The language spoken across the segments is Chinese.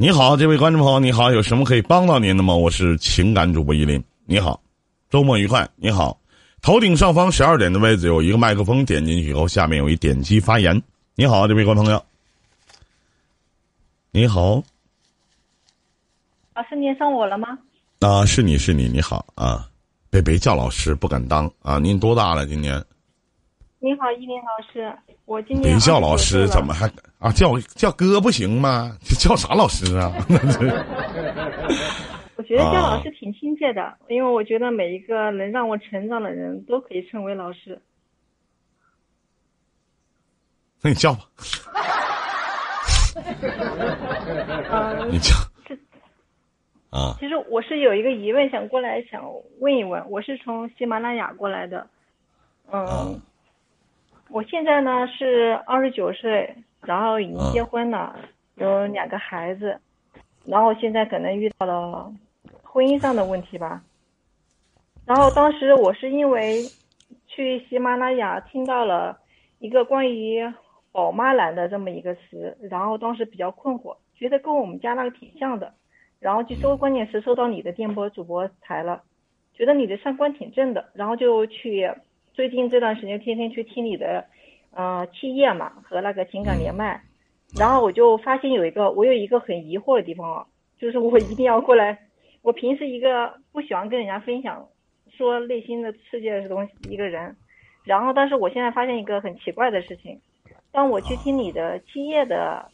你好，这位观众朋友，你好，有什么可以帮到您的吗？我是情感主播依林，你好，周末愉快，你好，头顶上方十二点的位置有一个麦克风，点进去以后，下面有一点击发言。你好，这位观众朋友，你好，老师您上我了吗？啊，是你是你，你好啊，别别叫老师，不敢当啊。您多大了？今年？你好，依林老师，我今年别叫老师，怎么还啊？叫叫哥不行吗？叫啥老师啊？我觉得叫老师挺亲切的，因为我觉得每一个能让我成长的人都可以称为老师。那你叫吧。嗯，你叫。啊。其实我是有一个疑问，想过来想问一问。我是从喜马拉雅过来的，嗯。我现在呢是二十九岁，然后已经结婚了，有两个孩子，然后现在可能遇到了婚姻上的问题吧。然后当时我是因为去喜马拉雅听到了一个关于“宝妈男”的这么一个词，然后当时比较困惑，觉得跟我们家那个挺像的，然后就搜关键词搜到你的电波主播台了，觉得你的三观挺正的，然后就去。最近这段时间天天去听你的，呃，七夜嘛和那个情感连麦，然后我就发现有一个我有一个很疑惑的地方啊，就是我一定要过来。我平时一个不喜欢跟人家分享说内心的世界的东西一个人，然后但是我现在发现一个很奇怪的事情，当我去听你的七夜的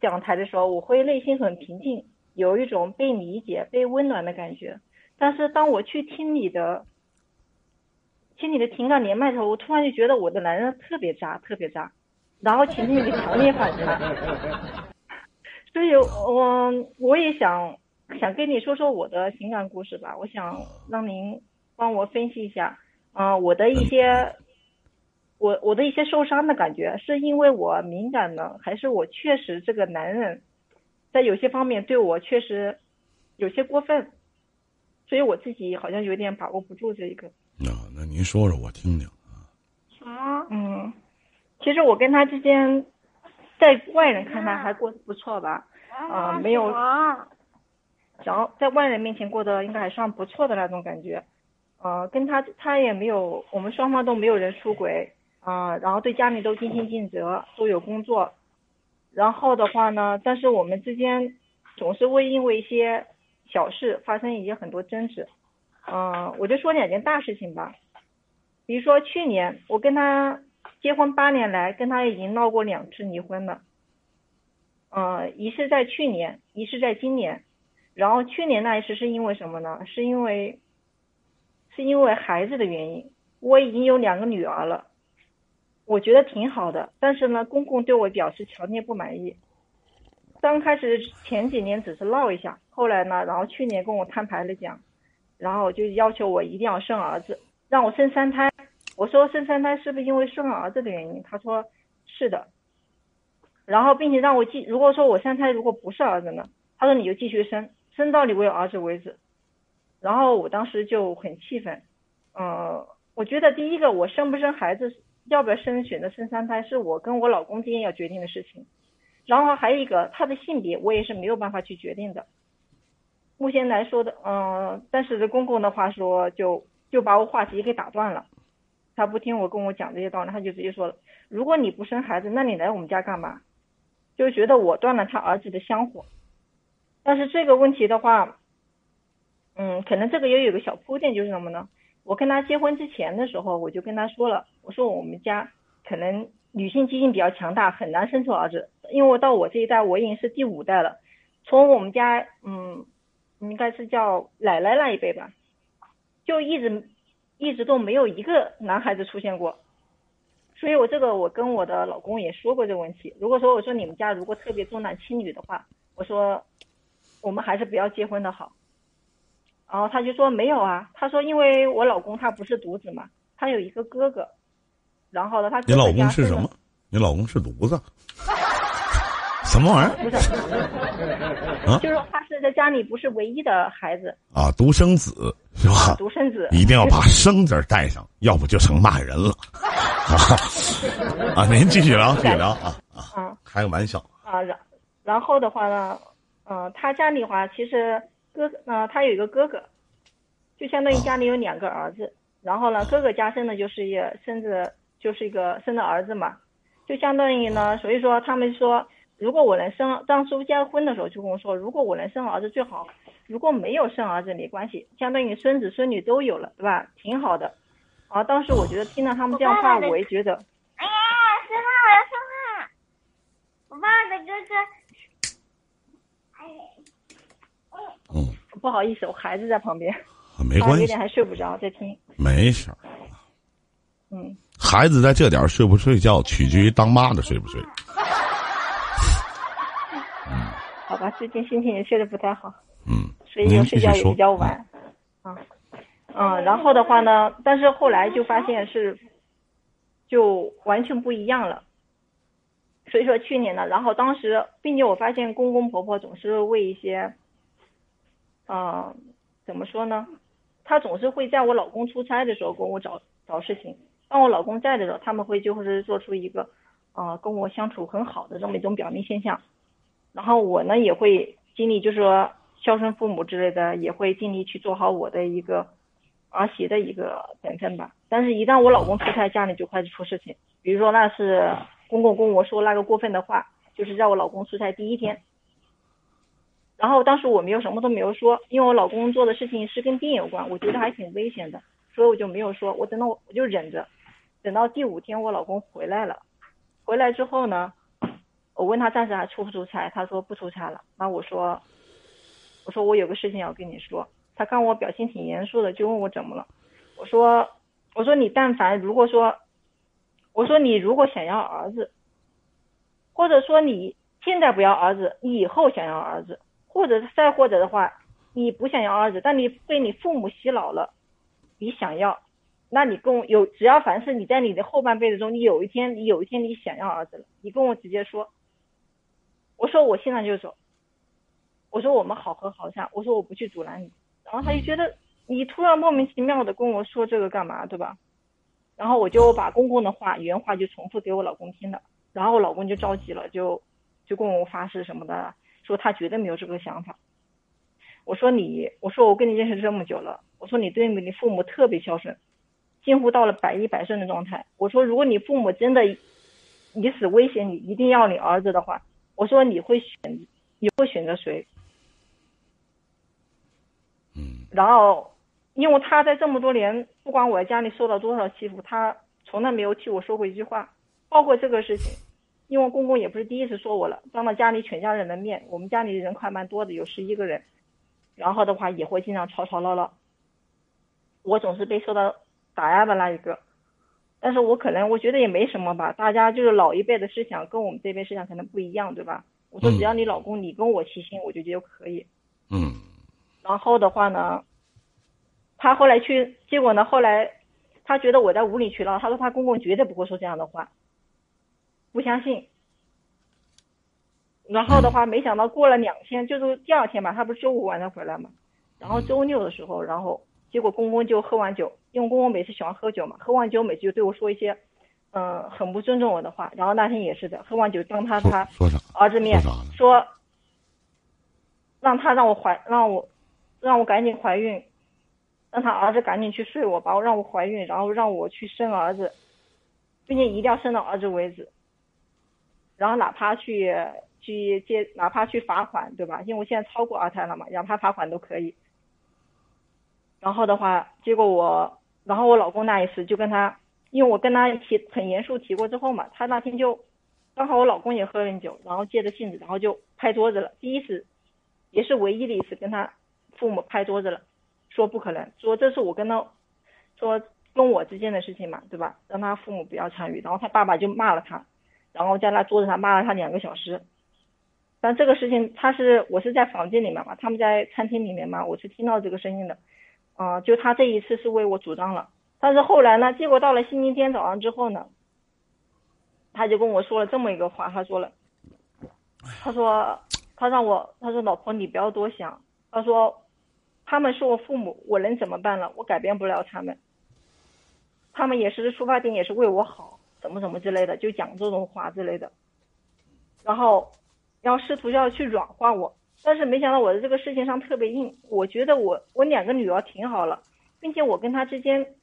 讲台的时候，我会内心很平静，有一种被理解、被温暖的感觉。但是当我去听你的。听你的情感连麦的时候，我突然就觉得我的男人特别渣，特别渣，然后情绪一个强烈反差。所以，我我也想想跟你说说我的情感故事吧。我想让您帮我分析一下，啊，我的一些，我我的一些受伤的感觉，是因为我敏感呢，还是我确实这个男人，在有些方面对我确实有些过分，所以我自己好像有点把握不住这一个。那那您说说，我听听啊。啊，嗯，其实我跟他之间，在外人看来还过得不错吧，啊，没有，然后在外人面前过得应该还算不错的那种感觉，呃，跟他他也没有，我们双方都没有人出轨，啊，然后对家里都尽心尽责，都有工作，然后的话呢，但是我们之间总是会因为一些小事发生一些很多争执。嗯，我就说两件大事情吧，比如说去年我跟他结婚八年来，跟他已经闹过两次离婚了，呃，一次在去年，一次在今年，然后去年那一次是因为什么呢？是因为是因为孩子的原因，我已经有两个女儿了，我觉得挺好的，但是呢，公公对我表示强烈不满意，刚开始前几年只是闹一下，后来呢，然后去年跟我摊牌了讲。然后就要求我一定要生儿子，让我生三胎。我说生三胎是不是因为生儿子的原因？他说是的。然后并且让我继，如果说我三胎如果不是儿子呢？他说你就继续生，生到你为儿子为止。然后我当时就很气愤。呃，我觉得第一个我生不生孩子，要不要生选择生三胎，是我跟我老公之间要决定的事情。然后还有一个他的性别，我也是没有办法去决定的。目前来说的，嗯，但是公公的话说，就就把我话题给打断了，他不听我跟我讲这些道理，他就直接说了，如果你不生孩子，那你来我们家干嘛？就觉得我断了他儿子的香火。但是这个问题的话，嗯，可能这个也有个小铺垫，就是什么呢？我跟他结婚之前的时候，我就跟他说了，我说我们家可能女性基因比较强大，很难生出儿子，因为我到我这一代，我已经是第五代了，从我们家，嗯。应该是叫奶奶那一辈吧，就一直一直都没有一个男孩子出现过，所以我这个我跟我的老公也说过这个问题。如果说我说你们家如果特别重男轻女的话，我说我们还是不要结婚的好。然后他就说没有啊，他说因为我老公他不是独子嘛，他有一个哥哥，然后呢他你老公是什么？你老公是犊子？什么玩意儿？不是，啊，就是他是在家里不是唯一的孩子啊，独生子是吧？独生子一定要把“生”字带上，要不就成骂人了。啊，您继续聊，继续聊啊啊！开个玩笑啊，然然后的话呢，嗯，他家里话其实哥，呃，他有一个哥哥，就相当于家里有两个儿子。然后呢，哥哥家生的就是也生子，就是一个生的儿子嘛，就相当于呢，所以说他们说，如果我能生，当初结婚的时候就跟我说，如果我能生儿子最好，如果没有生儿子没关系，相当于孙子孙女都有了，对吧？挺好的。啊，当时我觉得听到他们这样话，我也觉得。哎呀，说话我要说话。我爸爸的哥哥。哎。嗯。不好意思，我孩子在旁边。没关系。有点还睡不着，在听。没事。嗯。孩子在这点睡不睡觉，取决于当妈的睡不睡。嗯。好吧，最近心情也确实不太好。嗯。所以睡觉也比较晚。啊。嗯，然后的话呢，但是后来就发现是，就完全不一样了。所以说去年呢，然后当时，并且我发现公公婆婆总是为一些，嗯，怎么说呢？他总是会在我老公出差的时候跟我找找事情，当我老公在的时候，他们会就是做出一个，呃，跟我相处很好的这么一种表面现象。然后我呢也会尽力，就是说孝顺父母之类的，也会尽力去做好我的一个。儿媳的一个本分吧，但是，一旦我老公出差，家里就开始出事情。比如说，那是公公跟我说那个过分的话，就是在我老公出差第一天。然后当时我没有什么都没有说，因为我老公做的事情是跟电有关，我觉得还挺危险的，所以我就没有说。我等到我就忍着，等到第五天我老公回来了，回来之后呢，我问他暂时还出不出差，他说不出差了。那我说，我说我有个事情要跟你说。他看我表情挺严肃的，就问我怎么了。我说，我说你但凡如果说，我说你如果想要儿子，或者说你现在不要儿子，你以后想要儿子，或者再或者的话，你不想要儿子，但你被你父母洗脑了，你想要，那你跟我有只要凡是你在你的后半辈子中，你有一天你有一天你想要儿子了，你跟我直接说。我说我现在就走。我说我们好合好散。我说我不去阻拦你。然后他就觉得你突然莫名其妙的跟我说这个干嘛，对吧？然后我就把公公的话原话就重复给我老公听了，然后我老公就着急了，就就跟我发誓什么的，说他绝对没有这个想法。我说你，我说我跟你认识这么久了，我说你对你父母特别孝顺，近乎到了百依百顺的状态。我说如果你父母真的以死威胁你，一定要你儿子的话，我说你会选你会选择谁？嗯然后，因为他在这么多年，不管我在家里受到多少欺负，他从来没有替我说过一句话。包括这个事情，因为公公也不是第一次说我了，当着家里全家人的面，我们家里人还蛮多的，有十一个人，然后的话也会经常吵吵闹闹。我总是被受到打压的那一个，但是我可能我觉得也没什么吧，大家就是老一辈的思想跟我们这边思想可能不一样，对吧？我说只要你老公你跟我齐心，我就觉得可以。嗯。然后的话呢，他后来去，结果呢，后来他觉得我在无理取闹，他说他公公绝对不会说这样的话，不相信。然后的话，没想到过了两天，就是第二天吧，他不是周五晚上回来嘛，然后周六的时候，然后结果公公就喝完酒，因为公公每次喜欢喝酒嘛，喝完酒每次就对我说一些，嗯，很不尊重我的话。然后那天也是的，喝完酒当他他儿子面说，让他让我怀让我。让我赶紧怀孕，让他儿子赶紧去睡我，把我让我怀孕，然后让我去生儿子，并且一定要生到儿子为止。然后哪怕去去借，哪怕去罚款，对吧？因为我现在超过二胎了嘛，哪怕罚款都可以。然后的话，结果我，然后我老公那一次就跟他，因为我跟他提很严肃提过之后嘛，他那天就刚好我老公也喝了酒，然后借着性子，然后就拍桌子了。第一次，也是唯一的一次跟他。父母拍桌子了，说不可能，说这是我跟他，说跟我之间的事情嘛，对吧？让他父母不要参与，然后他爸爸就骂了他，然后在那桌子上骂了他两个小时。但这个事情他是我是在房间里面嘛，他们在餐厅里面嘛，我是听到这个声音的，啊，就他这一次是为我主张了，但是后来呢，结果到了星期天早上之后呢，他就跟我说了这么一个话，他说了，他说他让我，他说老婆你不要多想，他说。他们是我父母，我能怎么办了？我改变不了他们。他们也是出发点也是为我好，怎么怎么之类的，就讲这种话之类的。然后要试图要去软化我，但是没想到我在这个事情上特别硬。我觉得我我两个女儿挺好了，并且我跟她之间，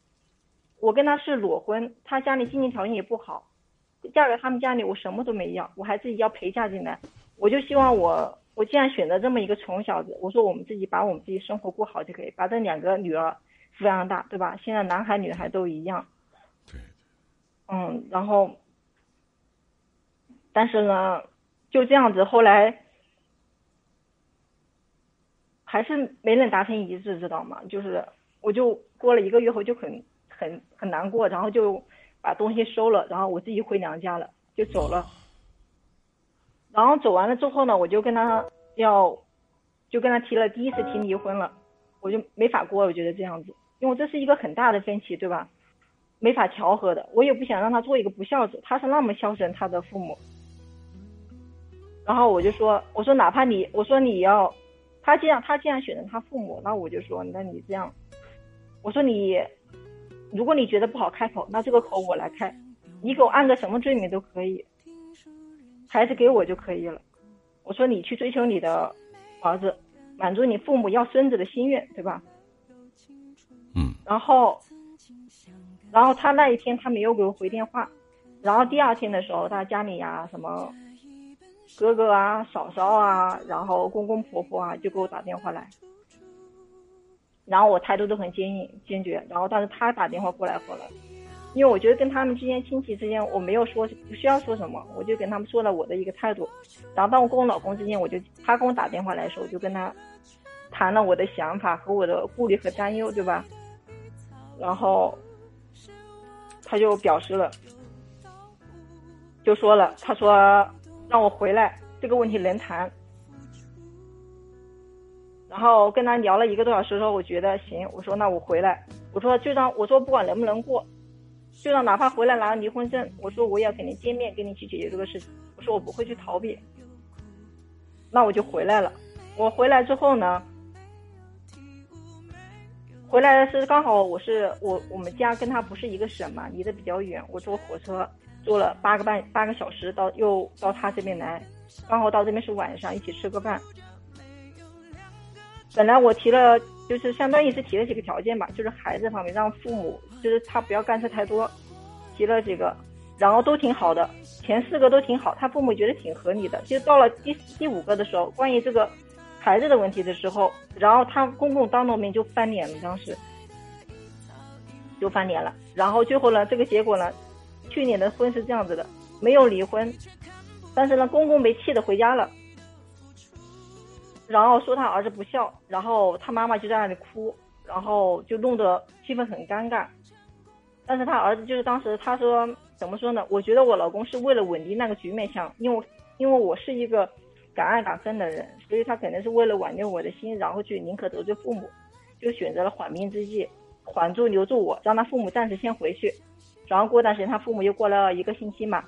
我跟她是裸婚，她家里经济条件也不好，嫁给他们家里我什么都没要，我还自己要陪嫁进来。我就希望我我既然选择这么一个穷小子，我说我们自己把我们自己生活过好就可以，把这两个女儿抚养大，对吧？现在男孩女孩都一样。对。嗯，然后，但是呢，就这样子，后来还是没能达成一致，知道吗？就是我就过了一个月后就很很很难过，然后就把东西收了，然后我自己回娘家了，就走了。然后走完了之后呢，我就跟他要，就跟他提了第一次提离婚了，我就没法过，我觉得这样子，因为这是一个很大的分歧，对吧？没法调和的，我也不想让他做一个不孝子，他是那么孝顺他的父母。然后我就说，我说哪怕你，我说你要，他既然他既然选择他父母，那我就说，那你这样，我说你，如果你觉得不好开口，那这个口我来开，你给我按个什么罪名都可以。孩子给我就可以了，我说你去追求你的儿子，满足你父母要孙子的心愿，对吧？嗯。然后，然后他那一天他没有给我回电话，然后第二天的时候，他家里呀什么哥哥啊、嫂嫂啊，然后公公婆婆啊就给我打电话来，然后我态度都很坚硬坚决，然后但是他打电话过来后了。因为我觉得跟他们之间亲戚之间，我没有说不需要说什么，我就跟他们说了我的一个态度。然后当我跟我老公之间，我就他跟我打电话来的时候，我就跟他谈了我的想法和我的顾虑和担忧，对吧？然后他就表示了，就说了，他说让我回来，这个问题能谈。然后跟他聊了一个多小时之后，我觉得行，我说那我回来，我说就让我说不管能不能过。就让哪怕回来拿了离婚证，我说我也要跟你见面，跟你去解决这个事情。我说我不会去逃避，那我就回来了。我回来之后呢，回来的是刚好我是我我们家跟他不是一个省嘛，离得比较远。我坐火车坐了八个半八个小时到又到他这边来，刚好到这边是晚上，一起吃个饭。本来我提了。就是相当于是提了几个条件吧，就是孩子方面让父母就是他不要干涉太多，提了几个，然后都挺好的，前四个都挺好，他父母觉得挺合理的。就到了第第五个的时候，关于这个孩子的问题的时候，然后他公公当着面就翻脸了，当时就翻脸了。然后最后呢，这个结果呢，去年的婚是这样子的，没有离婚，但是呢，公公没气的回家了。然后说他儿子不孝，然后他妈妈就在那里哭，然后就弄得气氛很尴尬。但是他儿子就是当时他说怎么说呢？我觉得我老公是为了稳定那个局面，想因为因为我是一个敢爱敢恨的人，所以他肯定是为了挽留我的心，然后去宁可得罪父母，就选择了缓兵之计，缓住留住我，让他父母暂时先回去，然后过段时间他父母又过了一个星期嘛，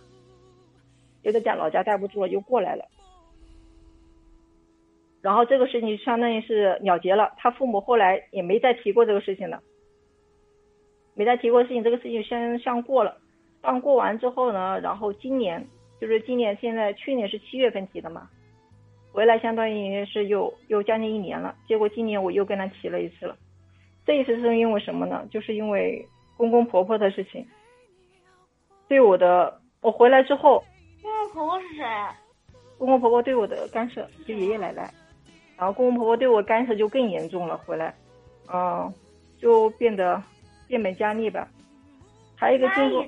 又在家老家待不住了，又过来了。然后这个事情相当于是了结了，他父母后来也没再提过这个事情了，没再提过事情，这个事情先像过了。但过完之后呢，然后今年就是今年现在去年是七月份提的嘛，回来相当于是又又将近一年了。结果今年我又跟他提了一次了，这一次是因为什么呢？就是因为公公婆婆的事情，对我的我回来之后，公公婆婆是谁？公公婆婆对我的干涉，就爷爷奶奶。然后公公婆婆对我干涉就更严重了，回来，嗯，就变得变本加厉吧。还有一个经过。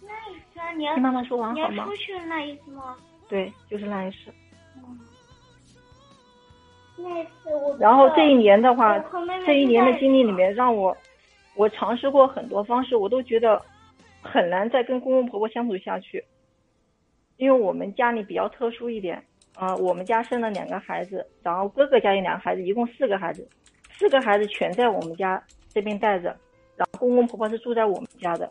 那一次啊，你要听妈妈说完好吗？出去的那一次吗？对，就是那一次。嗯。那一次我。然后这一年的话，这一年的经历里面，让我，我尝试过很多方式，我都觉得很难再跟公公婆婆相处下去，因为我们家里比较特殊一点。啊，我们家生了两个孩子，然后哥哥家有两个孩子，一共四个孩子，四个孩子全在我们家这边带着，然后公公婆婆是住在我们家的，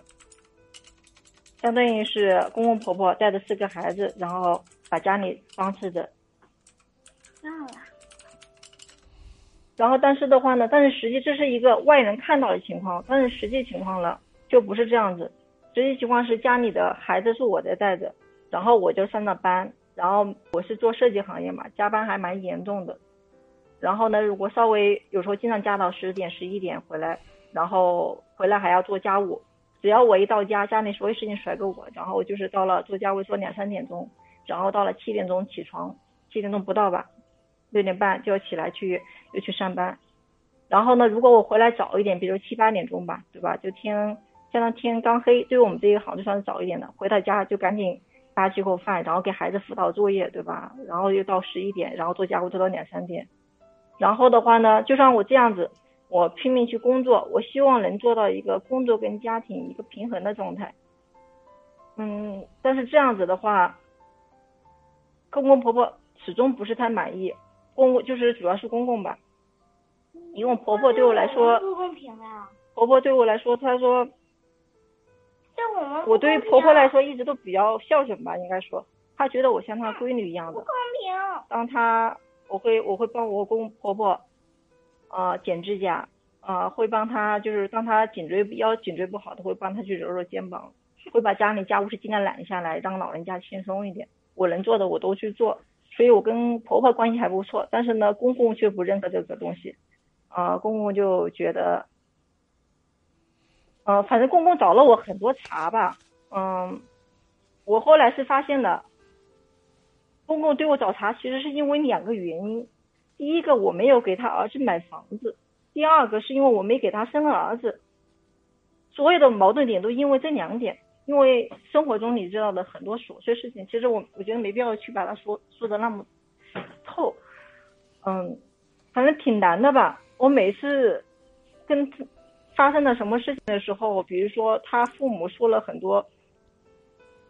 相当于是公公婆婆带着四个孩子，然后把家里帮持着。然后但是的话呢，但是实际这是一个外人看到的情况，但是实际情况呢就不是这样子，实际情况是家里的孩子是我在带着，然后我就上了班。然后我是做设计行业嘛，加班还蛮严重的。然后呢，如果稍微有时候经常加到十点、十一点回来，然后回来还要做家务。只要我一到家，家里所有事情甩给我，然后就是到了做家务做两三点钟，然后到了七点钟起床，七点钟不到吧，六点半就要起来去又去上班。然后呢，如果我回来早一点，比如七八点钟吧，对吧？就天相当天刚黑，对于我们这一行就算是早一点的。回到家就赶紧扒几口饭，然后给孩子辅导作业，对吧？然后又到十一点，然后做家务做到两三点。然后的话呢，就像我这样子，我拼命去工作，我希望能做到一个工作跟家庭一个平衡的状态。嗯，但是这样子的话，公公婆婆始终不是太满意。公公就是主要是公公吧，因为婆婆对我来说不公平呀。婆婆对我来说，她说，对我们我对于婆婆来说一直都比较孝顺吧，应该说，她觉得我像她闺女一样的不。公平。当她我会我会帮我公公婆婆，呃剪指甲，呃会帮她就是当她颈椎腰颈椎不好的会帮她去揉揉肩膀，会把家里家务事尽量揽下来，让老人家轻松一点。我能做的我都去做，所以我跟婆婆关系还不错，但是呢公公却不认可这个东西，啊、公公就觉得，呃反正公公找了我很多茬吧，嗯，我后来是发现的。公公对我找茬，其实是因为两个原因。第一个，我没有给他儿子买房子；第二个，是因为我没给他生儿子。所有的矛盾点都因为这两点。因为生活中你知道的很多琐碎事情，其实我我觉得没必要去把它说说的那么透。嗯，反正挺难的吧。我每次跟发生了什么事情的时候，比如说他父母说了很多。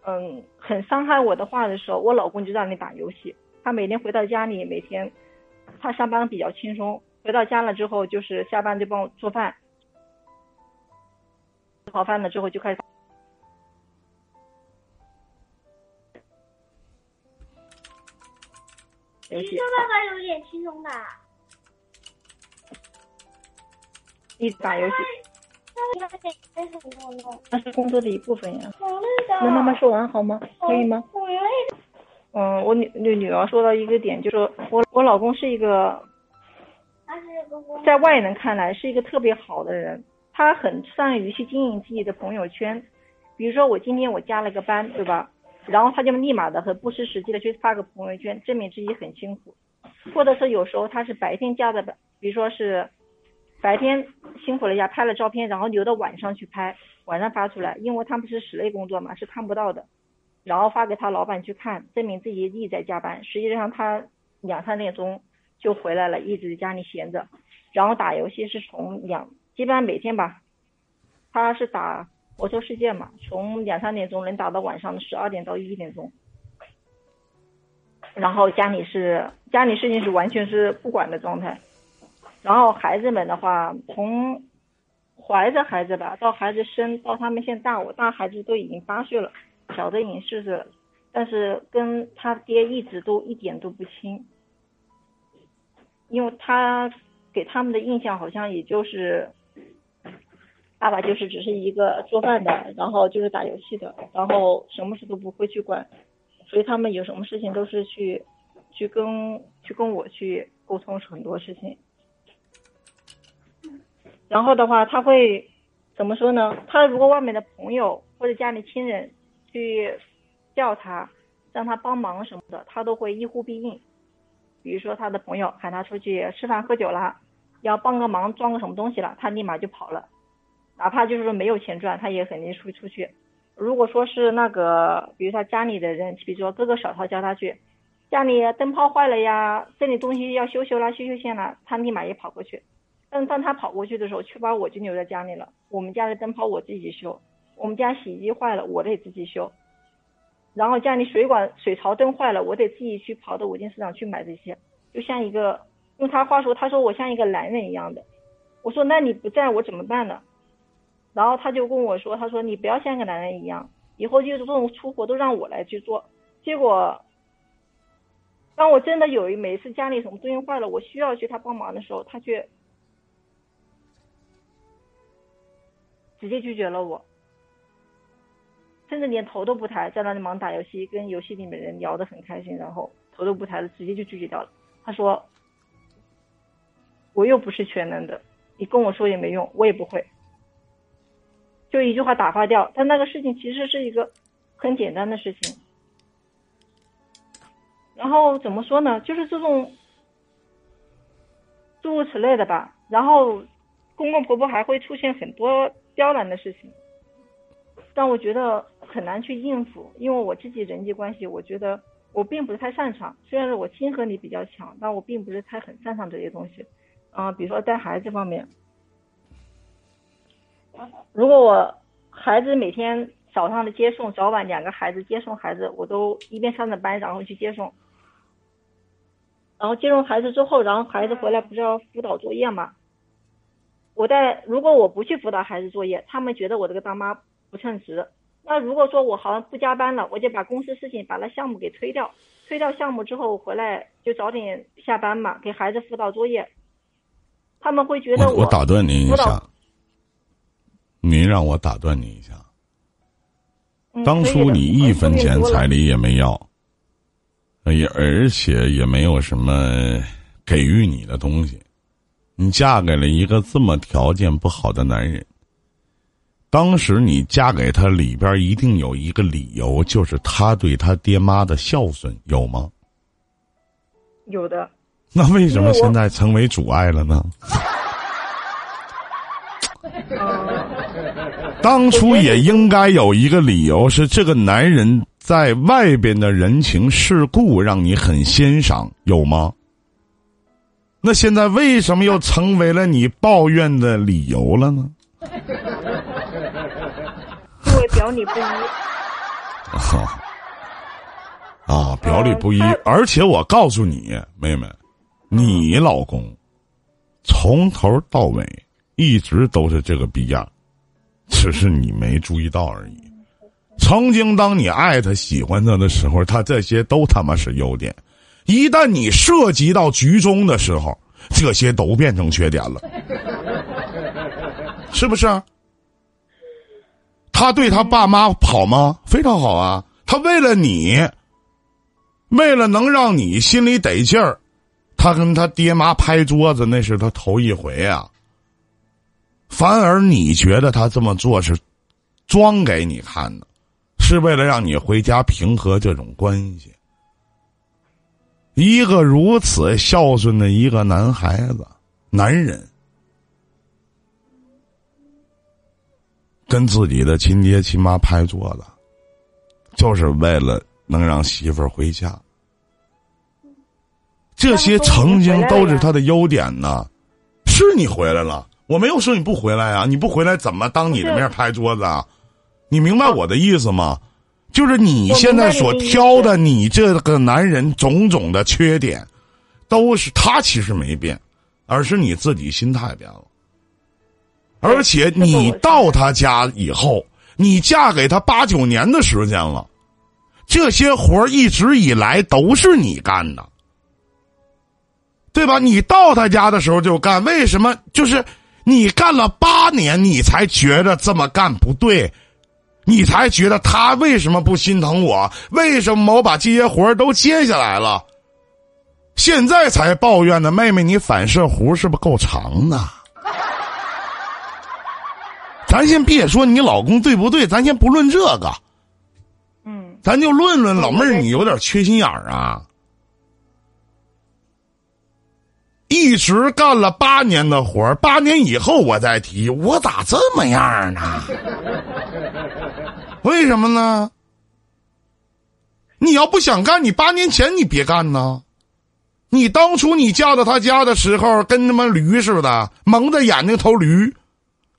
嗯，很伤害我的话的时候，我老公就让你打游戏。他每天回到家里，每天他上班比较轻松，回到家了之后就是下班就帮我做饭，做好饭了之后就开始。游戏你说，爸爸有点轻松的。一直打游戏。那是工作的一部分呀。那妈妈说完好吗？可以吗？嗯，我女女女儿说到一个点，就是说我我老公是一个。在外人看来是一个特别好的人，他很善于去经营自己的朋友圈。比如说我今天我加了个班，对吧？然后他就立马的很不失时机的去发个朋友圈，证明自己很辛苦。或者是有时候他是白天加的班，比如说是白天辛苦了一下拍了照片，然后留到晚上去拍，晚上发出来，因为他们是室内工作嘛，是看不到的。然后发给他老板去看，证明自己一直在加班。实际上他两三点钟就回来了，一直在家里闲着。然后打游戏是从两，基本上每天吧，他是打魔兽世界嘛，从两三点钟能打到晚上的十二点到一点钟。然后家里是家里事情是完全是不管的状态。然后孩子们的话，从怀着孩子吧，到孩子生，到他们现在大，我大孩子都已经八岁了。小的已经四岁了，但是跟他爹一直都一点都不亲，因为他给他们的印象好像也就是爸爸就是只是一个做饭的，然后就是打游戏的，然后什么事都不会去管，所以他们有什么事情都是去去跟去跟我去沟通很多事情，然后的话他会怎么说呢？他如果外面的朋友或者家里亲人。去叫他，让他帮忙什么的，他都会一呼必应。比如说他的朋友喊他出去吃饭喝酒了，要帮个忙装个什么东西了，他立马就跑了。哪怕就是说没有钱赚，他也肯定出出去。如果说是那个，比如他家里的人，比如说哥哥嫂嫂叫他去，家里灯泡坏了呀，这里东西要修修啦，修修线啦，他立马也跑过去。但当他跑过去的时候，却把我就留在家里了。我们家的灯泡我自己修。我们家洗衣机坏了，我得自己修。然后家里水管水槽灯坏了，我得自己去跑到五金市场去买这些。就像一个用他话说，他说我像一个男人一样的。我说那你不在我怎么办呢？然后他就跟我说，他说你不要像个男人一样，以后就是这种粗活都让我来去做。结果，当我真的有一每次家里什么东西坏了，我需要去他帮忙的时候，他却直接拒绝了我。甚至连头都不抬，在那里忙打游戏，跟游戏里面人聊得很开心，然后头都不抬的直接就拒绝掉了。他说：“我又不是全能的，你跟我说也没用，我也不会。”就一句话打发掉。但那个事情其实是一个很简单的事情。然后怎么说呢？就是这种诸如此类的吧。然后公公婆婆还会出现很多刁难的事情，但我觉得很难去应付，因为我自己人际关系，我觉得我并不是太擅长。虽然说我亲和力比较强，但我并不是太很擅长这些东西。嗯，比如说带孩子方面，如果我孩子每天早上的接送，早晚两个孩子接送孩子，我都一边上着班，然后去接送。然后接送孩子之后，然后孩子回来不是要辅导作业嘛？我在如果我不去辅导孩子作业，他们觉得我这个当妈不称职。那如果说我好像不加班了，我就把公司事情把那项目给推掉，推掉项目之后回来就早点下班嘛，给孩子辅导作业。他们会觉得我打断您一下，您让我打断您一下。当初你一分钱彩礼也没要。也而且也没有什么给予你的东西，你嫁给了一个这么条件不好的男人。当时你嫁给他里边一定有一个理由，就是他对他爹妈的孝顺，有吗？有的。那为什么现在成为阻碍了呢？当初也应该有一个理由，是这个男人。在外边的人情世故让你很欣赏，有吗？那现在为什么又成为了你抱怨的理由了呢？因为表里不一。啊，表里不一，而且我告诉你，妹妹，你老公从头到尾一直都是这个逼样，只是你没注意到而已。曾经，当你爱他、喜欢他的时候，他这些都他妈是优点；一旦你涉及到局中的时候，这些都变成缺点了，是不是？他对他爸妈好吗？非常好啊！他为了你，为了能让你心里得劲儿，他跟他爹妈拍桌子，那是他头一回啊。反而你觉得他这么做是装给你看的。是为了让你回家平和这种关系。一个如此孝顺的一个男孩子、男人，跟自己的亲爹亲妈拍桌子，就是为了能让媳妇儿回家。这些曾经都是他的优点呢。是你回来了，我没有说你不回来啊！你不回来怎么当你的面拍桌子啊？你明白我的意思吗？就是你现在所挑的，你这个男人种种的缺点，都是他其实没变，而是你自己心态变了。而且你到他家以后，你嫁给他八九年的时间了，这些活儿一直以来都是你干的，对吧？你到他家的时候就干，为什么？就是你干了八年，你才觉得这么干不对。你才觉得他为什么不心疼我？为什么我把这些活都接下来了？现在才抱怨呢？妹妹，你反射弧是不是够长的？咱先别说你老公对不对，咱先不论这个。嗯。咱就论论老妹儿，你有点缺心眼儿啊！一直干了八年的活儿，八年以后我再提，我咋这么样呢？为什么呢？你要不想干，你八年前你别干呢。你当初你嫁到他家的时候，跟他妈驴似的，蒙着眼睛头驴，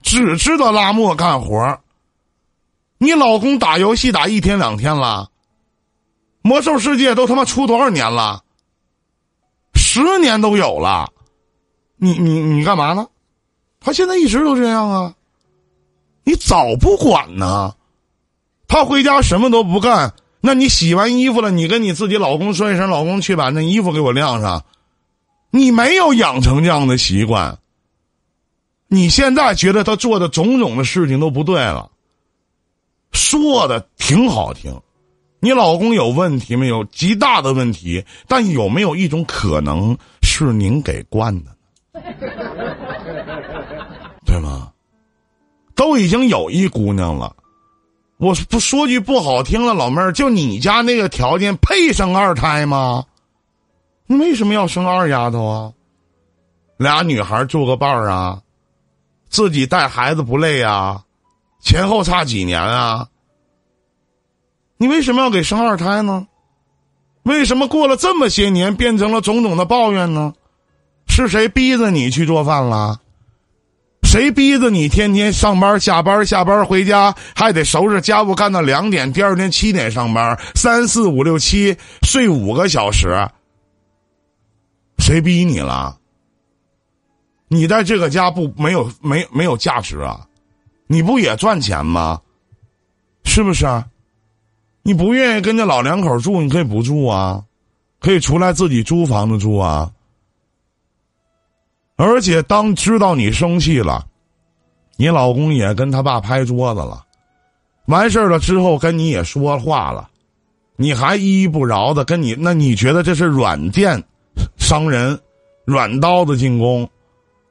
只知道拉磨干活你老公打游戏打一天两天了，魔兽世界都他妈出多少年了？十年都有了，你你你干嘛呢？他现在一直都这样啊。你早不管呢。他回家什么都不干，那你洗完衣服了，你跟你自己老公说一声：“老公，去把那衣服给我晾上。”你没有养成这样的习惯。你现在觉得他做的种种的事情都不对了，说的挺好听。你老公有问题没有？极大的问题，但有没有一种可能是您给惯的呢？对吗？都已经有一姑娘了，我不说句不好听的，老妹儿，就你家那个条件配生二胎吗？你为什么要生二丫头啊？俩女孩做个伴儿啊，自己带孩子不累啊？前后差几年啊？你为什么要给生二胎呢？为什么过了这么些年变成了种种的抱怨呢？是谁逼着你去做饭了？谁逼着你天天上班下班下班回家还得收拾家务干到两点？第二天七点上班，三四五六七睡五个小时。谁逼你了？你在这个家不没有没没有价值啊？你不也赚钱吗？是不是？你不愿意跟这老两口住，你可以不住啊，可以出来自己租房子住啊。而且当知道你生气了，你老公也跟他爸拍桌子了，完事儿了之后跟你也说话了，你还依依不饶的跟你，那你觉得这是软件伤人，软刀子进攻？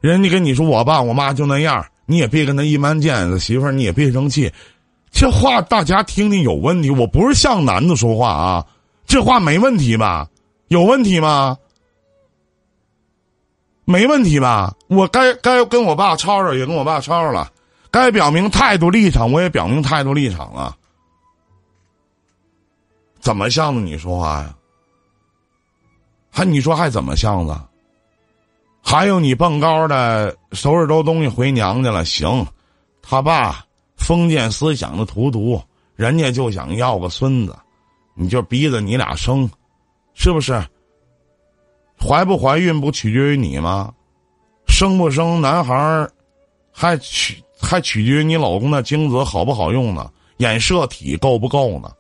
人家跟你说我爸我妈就那样，你也别跟他一般见识，媳妇儿你也别生气。这话大家听听有问题，我不是像男的说话啊，这话没问题吧？有问题吗？没问题吧？我该该跟我爸吵吵，也跟我爸吵吵了，该表明态度立场，我也表明态度立场了。怎么向着你说话呀？还你说还怎么向着？还有你蹦高的收拾周东西回娘家了，行，他爸。封建思想的荼毒，人家就想要个孙子，你就逼着你俩生，是不是？怀不怀孕不取决于你吗？生不生男孩儿还取还取决于你老公的精子好不好用呢？染色体够不够呢？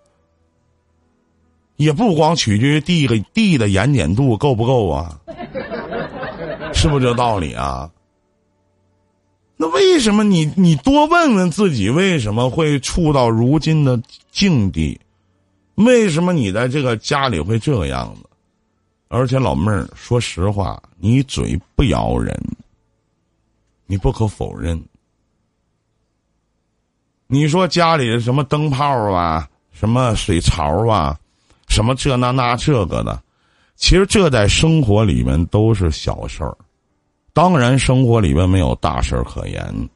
也不光取决于地个地的盐碱度够不够啊？是不是这道理啊？那为什么你你多问问自己为什么会处到如今的境地？为什么你在这个家里会这个样子？而且老妹儿，说实话，你嘴不咬人，你不可否认。你说家里什么灯泡啊，什么水槽啊，什么这那那这个的，其实这在生活里面都是小事儿。当然，生活里面没有大事儿可言。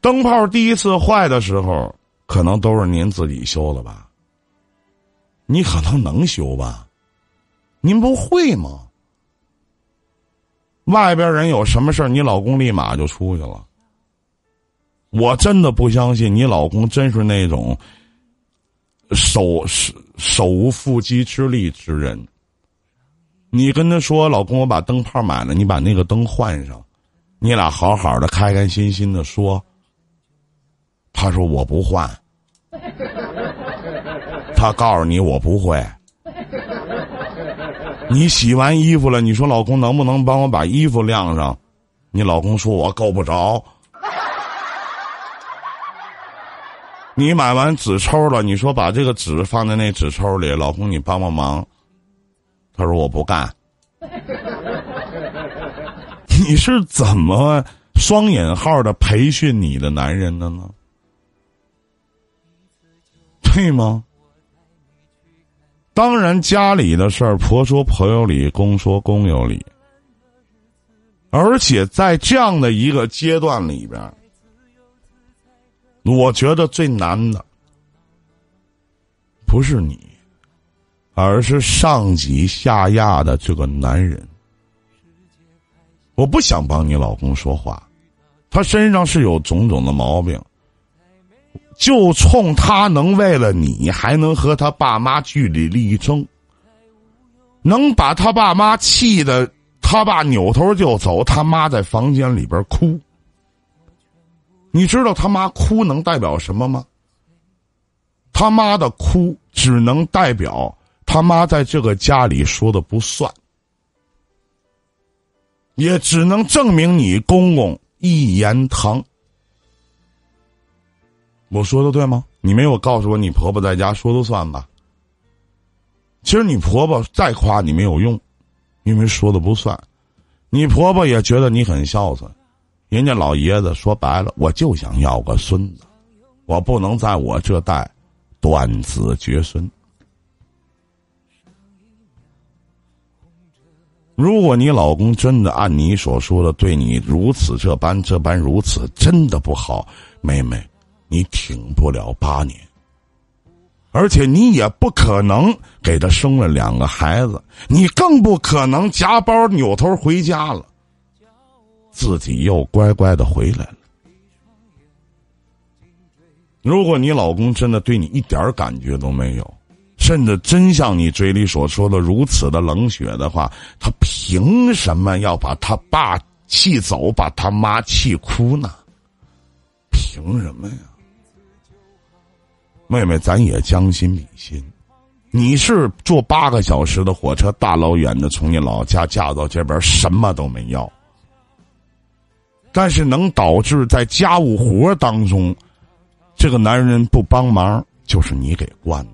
灯泡第一次坏的时候，可能都是您自己修的吧？你可能能修吧？您不会吗？外边人有什么事儿你老公立马就出去了。我真的不相信你老公真是那种手手无缚鸡之力之人。你跟他说：“老公，我把灯泡买了，你把那个灯换上。”你俩好好的、开开心心的说。他说：“我不换。”他告诉你：“我不会。” 你洗完衣服了，你说：“老公，能不能帮我把衣服晾上？”你老公说：“我够不着。”你买完纸抽了，你说：“把这个纸放在那纸抽里。”老公，你帮帮忙。他说：“我不干。” 你是怎么双引号的培训你的男人的呢？对吗？当然，家里的事儿，婆说婆有理，公说公有理。而且在这样的一个阶段里边，我觉得最难的不是你。而是上级下压的这个男人，我不想帮你老公说话，他身上是有种种的毛病，就冲他能为了你还能和他爸妈据理力争，能把他爸妈气的他爸扭头就走，他妈在房间里边哭。你知道他妈哭能代表什么吗？他妈的哭只能代表。他妈在这个家里说的不算，也只能证明你公公一言堂。我说的对吗？你没有告诉我你婆婆在家说了算吧？其实你婆婆再夸你没有用，因为说的不算。你婆婆也觉得你很孝顺，人家老爷子说白了，我就想要个孙子，我不能在我这代断子绝孙。如果你老公真的按你所说的对你如此这般这般如此，真的不好，妹妹，你挺不了八年，而且你也不可能给他生了两个孩子，你更不可能夹包扭头回家了，自己又乖乖的回来了。如果你老公真的对你一点感觉都没有。甚至真像你嘴里所说的如此的冷血的话，他凭什么要把他爸气走，把他妈气哭呢？凭什么呀？妹妹，咱也将心比心，你是坐八个小时的火车，大老远的从你老家嫁到这边，什么都没要，但是能导致在家务活当中，这个男人不帮忙，就是你给惯的。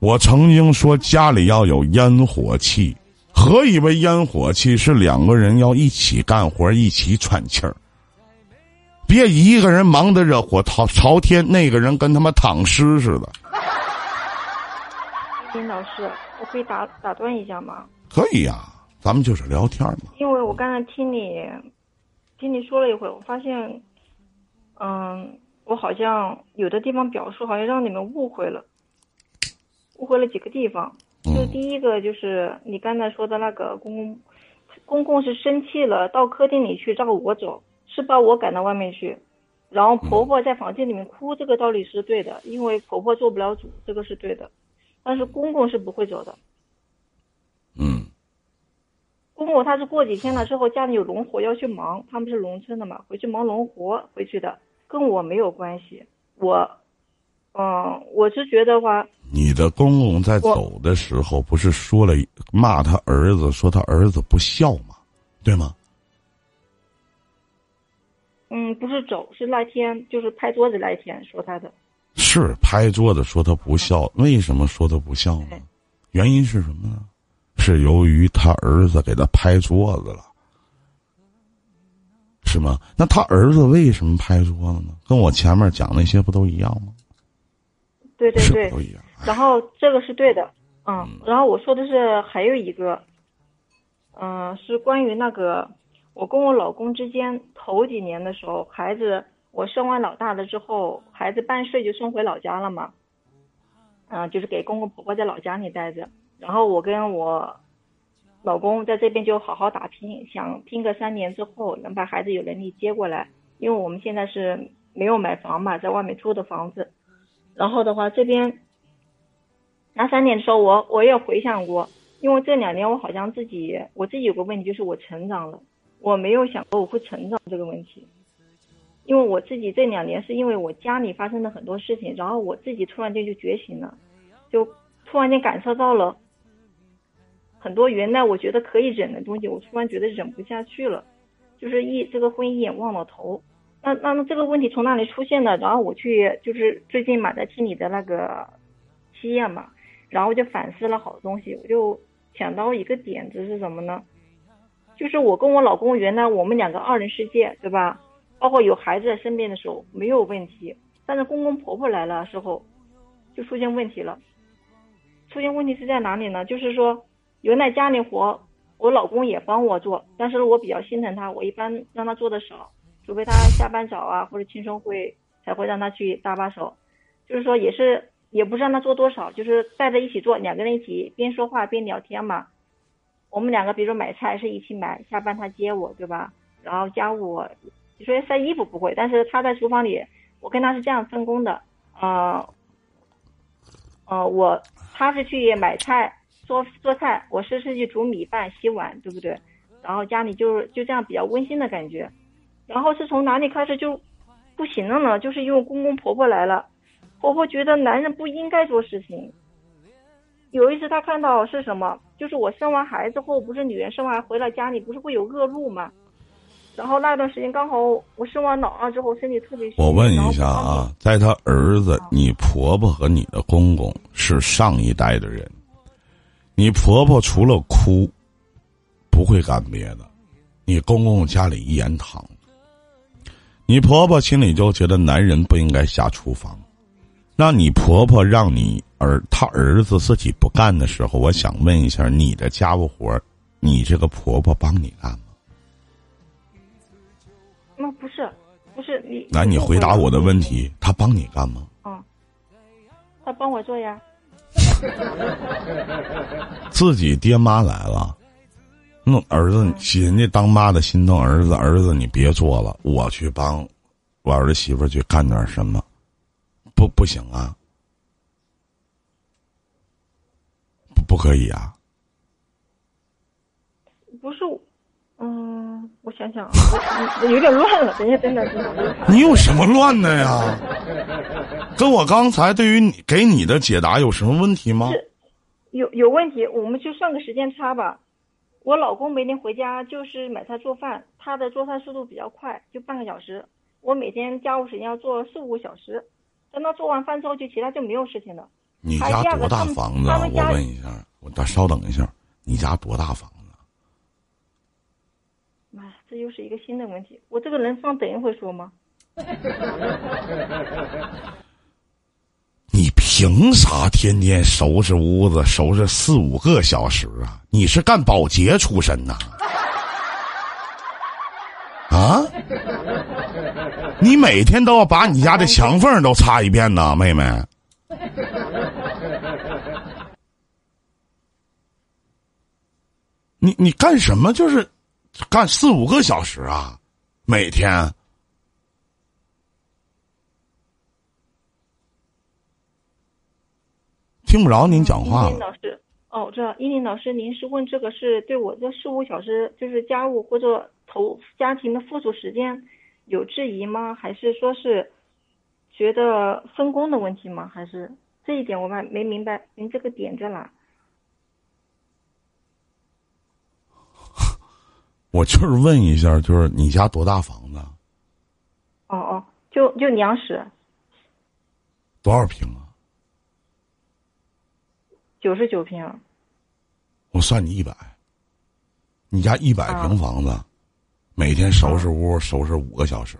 我曾经说家里要有烟火气，何以为烟火气？是两个人要一起干活，一起喘气儿，别一个人忙得热火朝朝天，那个人跟他妈躺尸似的。金老师，我可以打打断一下吗？可以呀，咱们就是聊天嘛。因为我刚才听你听你说了一会儿，我发现，嗯，我好像有的地方表述好像让你们误会了。误会了几个地方，就第一个就是你刚才说的那个公公，公公是生气了，到客厅里去让我走，是把我赶到外面去，然后婆婆在房间里面哭，这个道理是对的，因为婆婆做不了主，这个是对的，但是公公是不会走的。嗯。公公他是过几天了之后家里有农活要去忙，他们是农村的嘛，回去忙农活回去的，跟我没有关系，我。嗯，我是觉得话，你的公公在走的时候不是说了骂他儿子，说他儿子不孝吗？对吗？嗯，不是走，是那天就是拍桌子那一天说他的。是拍桌子说他不孝，为什么说他不孝呢？原因是什么呢？是由于他儿子给他拍桌子了，是吗？那他儿子为什么拍桌子呢？跟我前面讲那些不都一样吗？对对对，都一样然后这个是对的，嗯，然后我说的是还有一个，嗯，是关于那个我跟我老公之间头几年的时候，孩子我生完老大了之后，孩子半岁就送回老家了嘛，嗯，就是给公公婆婆在老家里待着，然后我跟我老公在这边就好好打拼，想拼个三年之后能把孩子有能力接过来，因为我们现在是没有买房嘛，在外面租的房子。然后的话，这边那三年的时候，我我也回想过，因为这两年我好像自己我自己有个问题，就是我成长了，我没有想过我会成长这个问题，因为我自己这两年是因为我家里发生了很多事情，然后我自己突然间就觉醒了，就突然间感受到了很多原来我觉得可以忍的东西，我突然觉得忍不下去了，就是一这个婚姻也忘了头。那那么这个问题从哪里出现的？然后我去就是最近买的听你的那个七页嘛，然后就反思了好多东西，我就想到一个点子是什么呢？就是我跟我老公原来我们两个二人世界，对吧？包括有孩子在身边的时候没有问题，但是公公婆婆来了时候就出现问题了。出现问题是在哪里呢？就是说原来家里活我老公也帮我做，但是我比较心疼他，我一般让他做的少。除非他下班早啊，或者轻松会才会让他去搭把手，就是说也是也不是让他做多少，就是带着一起做，两个人一起边说话边聊天嘛。我们两个比如说买菜是一起买，下班他接我，对吧？然后家务，你说晒衣服不会，但是他在厨房里，我跟他是这样分工的，呃，呃，我他是去买菜做做菜，我是是去煮米饭洗碗，对不对？然后家里就是就这样比较温馨的感觉。然后是从哪里开始就不行了呢？就是因为公公婆婆来了，婆婆觉得男人不应该做事情。有一次他看到是什么？就是我生完孩子后，不是女人生完回了家里，不是会有恶露吗？然后那段时间刚好我生完老二之后身体特别虚。我问一下啊，在他儿子，你婆婆和你的公公是上一代的人，你婆婆除了哭，不会干别的，你公公家里一言堂，你婆婆心里就觉得男人不应该下厨房，让你婆婆让你儿她儿子自己不干的时候，我想问一下，你的家务活儿你这个婆婆帮你干吗？那不是，不是你。来，你回答我的问题，她帮你干吗？嗯，他帮我做呀。自己爹妈来了，那儿子人家当妈的心疼儿子，儿子你别做了，我去帮我儿媳妇去干点什么，不不行啊，不不可以啊，不是，嗯，我想想啊，有点乱了。等一下，等等，等等。你有什么乱的呀？跟我刚才对于你给你的解答有什么问题吗？有有问题，我们就算个时间差吧。我老公每天回家就是买菜做饭，他的做饭速度比较快，就半个小时。我每天家务时间要做四五个小时，等他做完饭之后，就其他就没有事情了。你家多大房子？啊？我问一下，我再稍等一下，你家多大房子？妈呀，这又是一个新的问题，我这个人放等一会说吗？你凭啥天天收拾屋子，收拾四五个小时啊？你是干保洁出身呐？啊？你每天都要把你家的墙缝都擦一遍呢，妹妹？你你干什么？就是干四五个小时啊，每天。听不着您讲话了。老师，哦，我知道，依林老师，您是问这个是对我这四五小时就是家务或者投家庭的付出时间有质疑吗？还是说是觉得分工的问题吗？还是这一点我还没明白，您这个点在哪？我就是问一下，就是你家多大房子？哦哦，就就两室。多少平啊？九十九平。我算你一百。你家一百平房子，每天收拾屋收拾五个小时，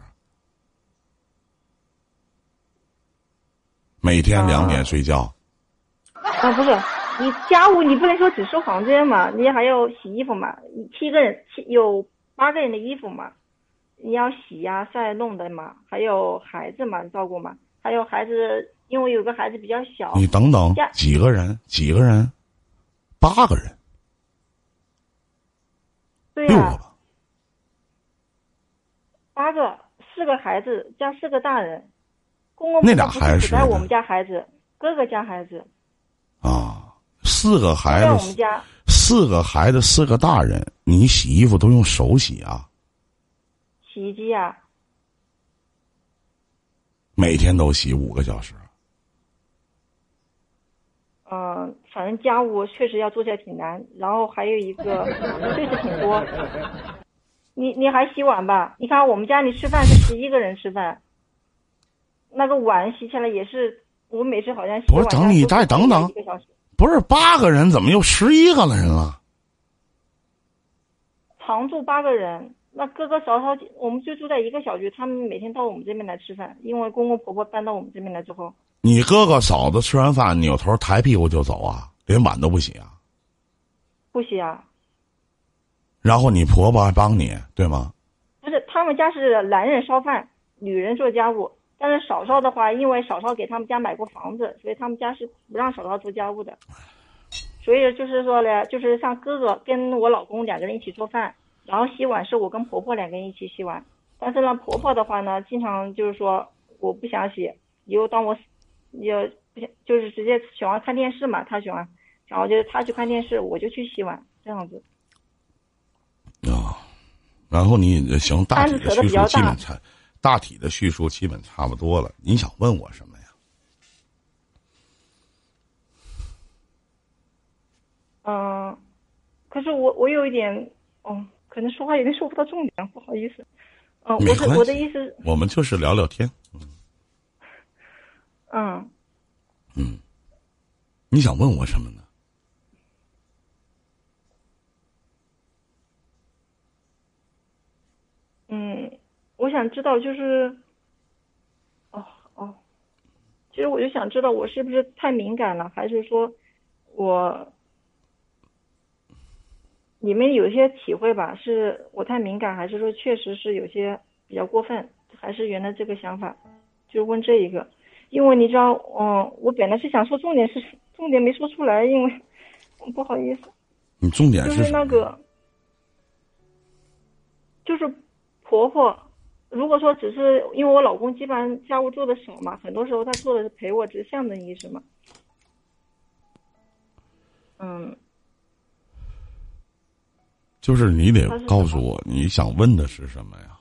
每天两点睡觉。啊，不是，你家务你不能说只收房间嘛，你还要洗衣服嘛。七个人，七有八个人的衣服嘛，你要洗呀、晒、弄的嘛，还有孩子嘛，照顾嘛，还有孩子。因为有个孩子比较小，你等等，几个人？几个人？八个人。对呀。六个吧。八个，四个孩子加四个大人，公公那俩孩子只带我们家孩子，哥哥家孩子。啊，四个孩子。在我们家。四个孩子，四个大人，你洗衣服都用手洗啊？洗衣机啊。每天都洗五个小时。嗯，反正家务确实要做起来挺难，然后还有一个就是挺多。你你还洗碗吧？你看我们家里吃饭是十一个人吃饭，那个碗洗起来也是，我每次好像洗不是等你再等等，不是八个人怎么又十一个了人了？常住八个人，那哥哥嫂嫂我们就住在一个小区，他们每天到我们这边来吃饭，因为公公婆婆搬到我们这边来之后。你哥哥嫂子吃完饭扭头抬屁股就走啊，连碗都不洗啊？不洗啊。然后你婆婆还帮你，对吗？不是，他们家是男人烧饭，女人做家务。但是嫂嫂的话，因为嫂嫂给他们家买过房子，所以他们家是不让嫂嫂做家务的。所以就是说呢，就是像哥哥跟我老公两个人一起做饭，然后洗碗是我跟婆婆两个人一起洗碗。但是呢，婆婆的话呢，经常就是说我不想洗，以后当我。也不想，就是直接喜欢看电视嘛，他喜欢，然后就是他去看电视，我就去洗碗，这样子。啊，然后你行，大体的叙述基本差，大体的叙述基本差不多了。你想问我什么呀？嗯，可是我我有一点，哦，可能说话有点说不到重点，不好意思。嗯、我是我的意思，我们就是聊聊天。嗯，嗯，你想问我什么呢？嗯，我想知道就是，哦哦，其实我就想知道我是不是太敏感了，还是说我你们有一些体会吧，是我太敏感，还是说确实是有些比较过分，还是原来这个想法，就问这一个，因为你知道，嗯，我本来是想说重点是重点没说出来，因为 不好意思。你重点就是是那个，就是婆婆。如果说只是因为我老公基本上家务做的少嘛，很多时候他做的是陪我，只是象征意识嘛。嗯，就是你得告诉我你想问的是什么呀？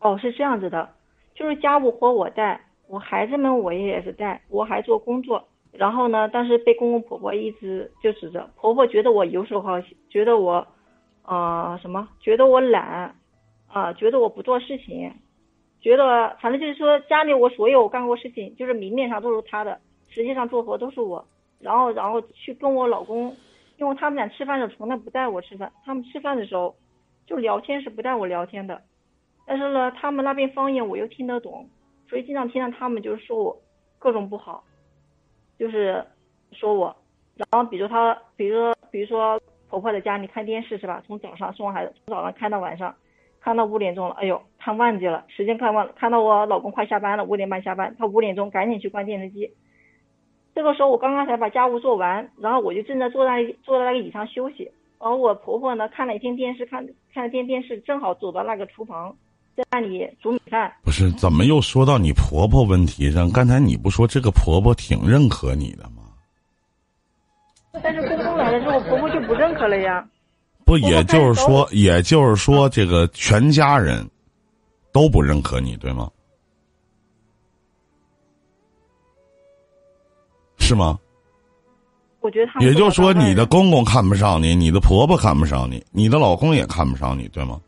哦，是这样子的，就是家务活我带，我孩子们我也是带，我还做工作。然后呢，但是被公公婆婆一直就指着，婆婆觉得我游手好闲，觉得我，呃，什么，觉得我懒，啊、觉得我不做事情，觉得反正就是说家里我所有干过事情，就是明面上都是他的，实际上做活都是我。然后，然后去跟我老公，因为他们俩吃饭的时候从来不带我吃饭，他们吃饭的时候就聊天是不带我聊天的。但是呢，他们那边方言我又听得懂，所以经常听到他们就是说我各种不好，就是说我。然后比如他，比如说，比如说婆婆在家里看电视是吧？从早上送孩子，从早上看到晚上，看到五点钟了，哎呦，看忘记了，时间看忘了，看到我老公快下班了，五点半下班，他五点钟赶紧去关电视机。这个时候我刚刚才把家务做完，然后我就正在坐在坐在那个椅上休息。而我婆婆呢看了一天电视，看看了天电视，正好走到那个厨房，在那里煮米饭。不是，怎么又说到你婆婆问题上？刚才你不说这个婆婆挺认可你的吗？但是公公来了之后，婆婆就不认可了呀。不，也就是说，也就是说，这个全家人都不认可你，对吗？是吗？我觉得他们也就是说，你的公公看不上你，你的婆婆看不上你，你的老公也看不上你，对吗？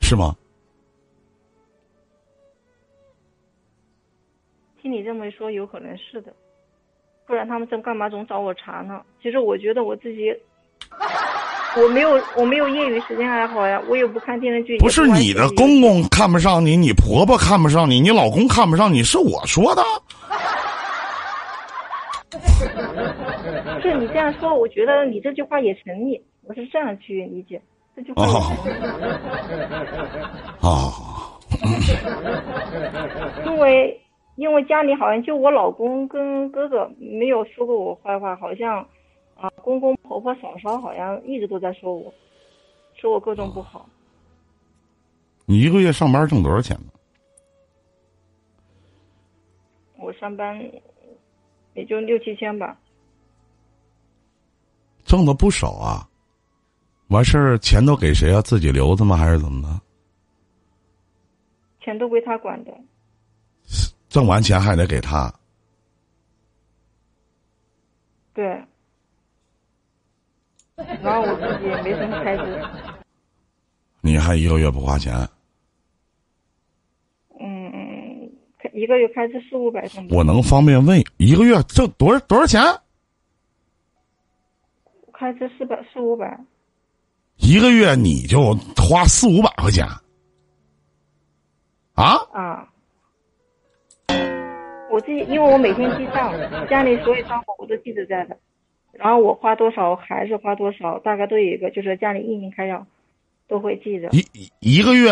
是吗？听你这么一说，有可能是的，不然他们总干嘛总找我茬呢？其实我觉得我自己，我没有我没有业余时间爱好呀，我也不看电视剧。不是你的公公看不上你，你婆婆看不上你，你老公看不上你，是我说的。是你这样说，我觉得你这句话也成立，我是这样去理解这句话。啊，因为因为家里好像就我老公跟哥哥没有说过我坏话，好像啊公公婆婆嫂嫂好像一直都在说我，说我各种不好。你一个月上班挣多少钱呢？我上班也就六七千吧，挣的不少啊。完事儿钱都给谁啊？自己留着吗？还是怎么的？钱都归他管的。挣完钱还得给他。对，然后我自己也没什么开支，你还一个月不花钱？嗯一个月开支四五百我能方便问一个月挣多少多少钱？开支四百四五百，一个月你就花四五百块钱啊？啊。我自己，因为我每天记账，家里所有账户我都记着在的，然后我花多少，孩子花多少，大概都有一个，就是家里一年开销都会记着。一一一个月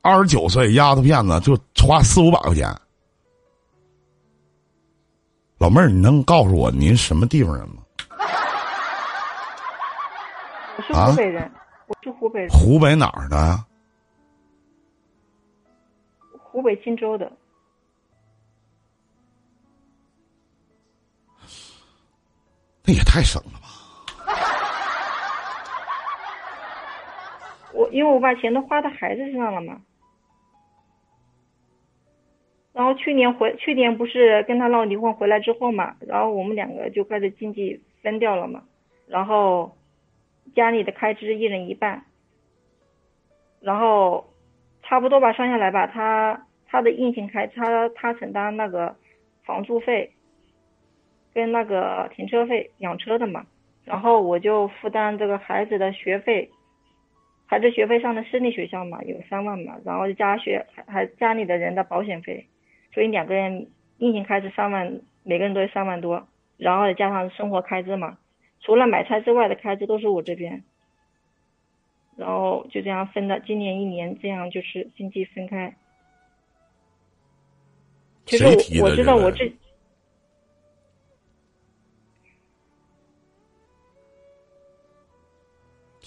二十九岁丫头片子就花四五百块钱。老妹儿，你能告诉我您什么地方人吗？我是啊湖北人，我是湖北人，湖北哪儿的呀？湖北荆州的。那也太省了吧！我因为我把钱都花到孩子身上了嘛，然后后去年回去年不是跟他闹离婚回来之后嘛，然后我们两个就开始经济分掉了嘛，然后家里的开支一人一半，然后差不多吧，算下来吧，他他的硬性开他他承担那个房租费跟那个停车费养车的嘛，然后我就负担这个孩子的学费。孩子学费上的私立学校嘛，有三万嘛，然后加学还还家里的人的保险费，所以两个人硬性开支三万，每个人都有三万多，然后再加上生活开支嘛，除了买菜之外的开支都是我这边，然后就这样分的，今年一年这样就是经济分开。其实我我知道我这。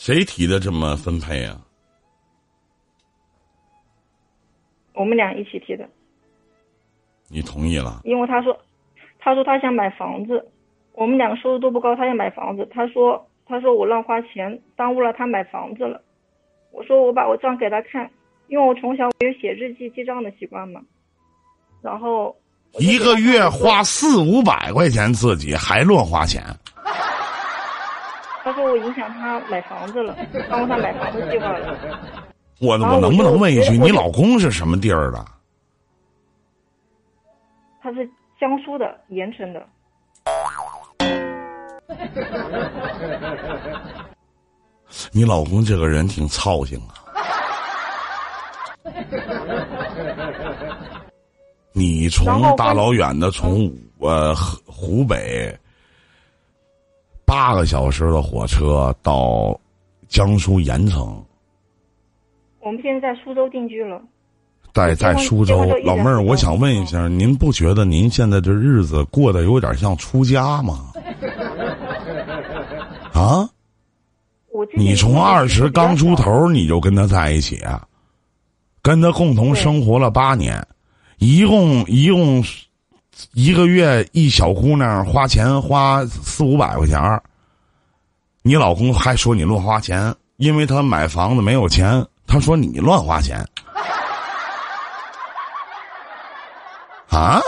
谁提的这么分配啊？我们俩一起提的。你同意了？因为他说，他说他想买房子，我们两个收入都不高，他要买房子。他说，他说我乱花钱，耽误了他买房子了。我说我把我账给他看，因为我从小有写日记记账的习惯嘛。然后一个月花四五百块钱，自己还乱花钱。他说我影响他买房子了，耽误他买房子计划了。我我能不能问一句，你老公是什么地儿的？他是江苏的盐城的。你老公这个人挺操心啊。你从大老远的从呃湖北。八个小时的火车到江苏盐城。我们现在在苏州定居了。在在苏州，老妹儿，我想问一下，您不觉得您现在这日子过得有点像出家吗？啊？你从二十刚出头你就跟他在一起，跟他共同生活了八年，一共一共。一个月一小姑娘花钱花四五百块钱你老公还说你乱花钱，因为他买房子没有钱，他说你乱花钱，啊？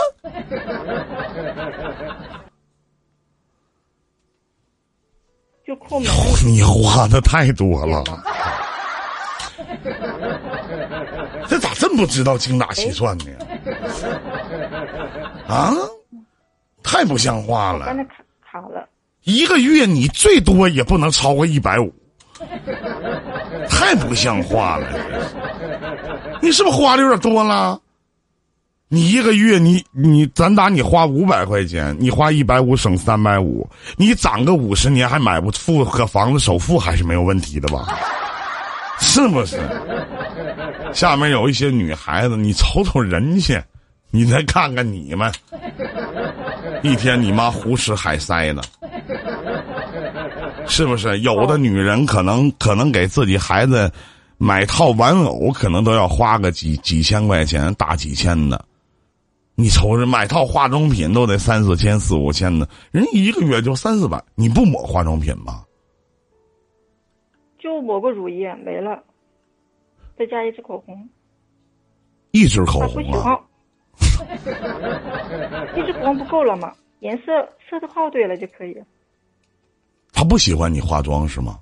就扣门。你花的太多了，这咋这么不知道精打细算呢？啊，太不像话了！刚才卡卡了。一个月你最多也不能超过一百五，太不像话了！你是不是花的有点多了？你一个月你你咱打你花五百块钱，你花一百五省三百五，你攒个五十年还买不付个房子首付还是没有问题的吧？是不是？下面有一些女孩子，你瞅瞅人家。你再看看你们，一天你妈胡吃海塞的，是不是？有的女人可能可能给自己孩子买套玩偶，可能都要花个几几千块钱，大几千的。你瞅着买套化妆品都得三四千、四五千的，人一个月就三四百，你不抹化妆品吗？就抹个乳液没了，再加一支口红。一支口红啊。一只口红不够了吗？颜色色号对了就可以。他不喜欢你化妆是吗？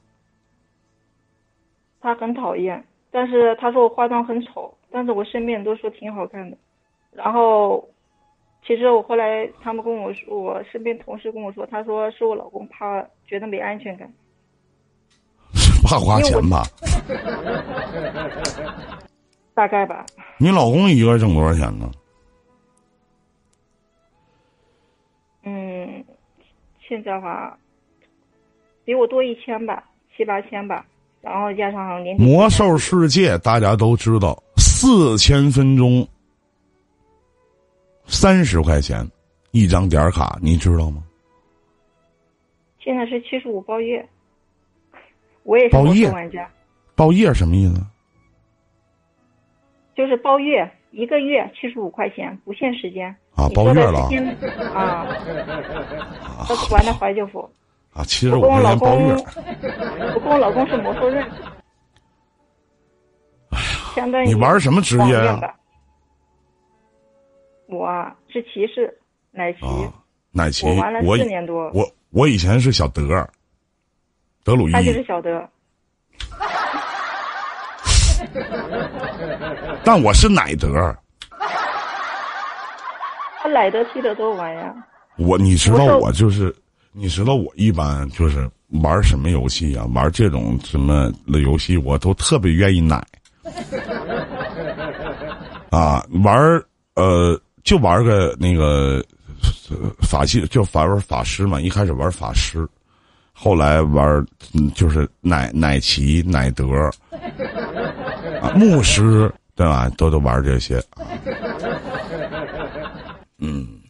他很讨厌，但是他说我化妆很丑，但是我身边人都说挺好看的。然后，其实我后来他们跟我说，我身边同事跟我说，他说是我老公怕觉得没安全感，怕花钱吧？大概吧。你老公一个月挣多少钱呢？现在话，比我多一千吧，七八千吧，然后加上年魔兽世界大家都知道，四千分钟，三十块钱一张点卡，你知道吗？现在是七十五包月，我也是魔兽玩家。包夜什么意思？就是包月，一个月七十五块钱，不限时间。啊，包月了啊！他玩的怀旧服啊，七十五块钱包月。我跟我老公是魔兽刃。哎呀，你玩什么职业啊？我啊是骑士，奶骑，啊，奶骑，我玩了我四年多，我我以前是小德儿，德鲁伊他，就是小德。但我是奶德儿。他莱德、希德都玩呀。我你知道我就是，你知道我一般就是玩什么游戏啊？玩这种什么的游戏，我都特别愿意奶。啊，玩儿呃，就玩个那个呃法系，就玩玩法师嘛。一开始玩法师，后来玩嗯就是奶奶骑、奶德、啊、牧师，对吧？都都玩这些。嗯。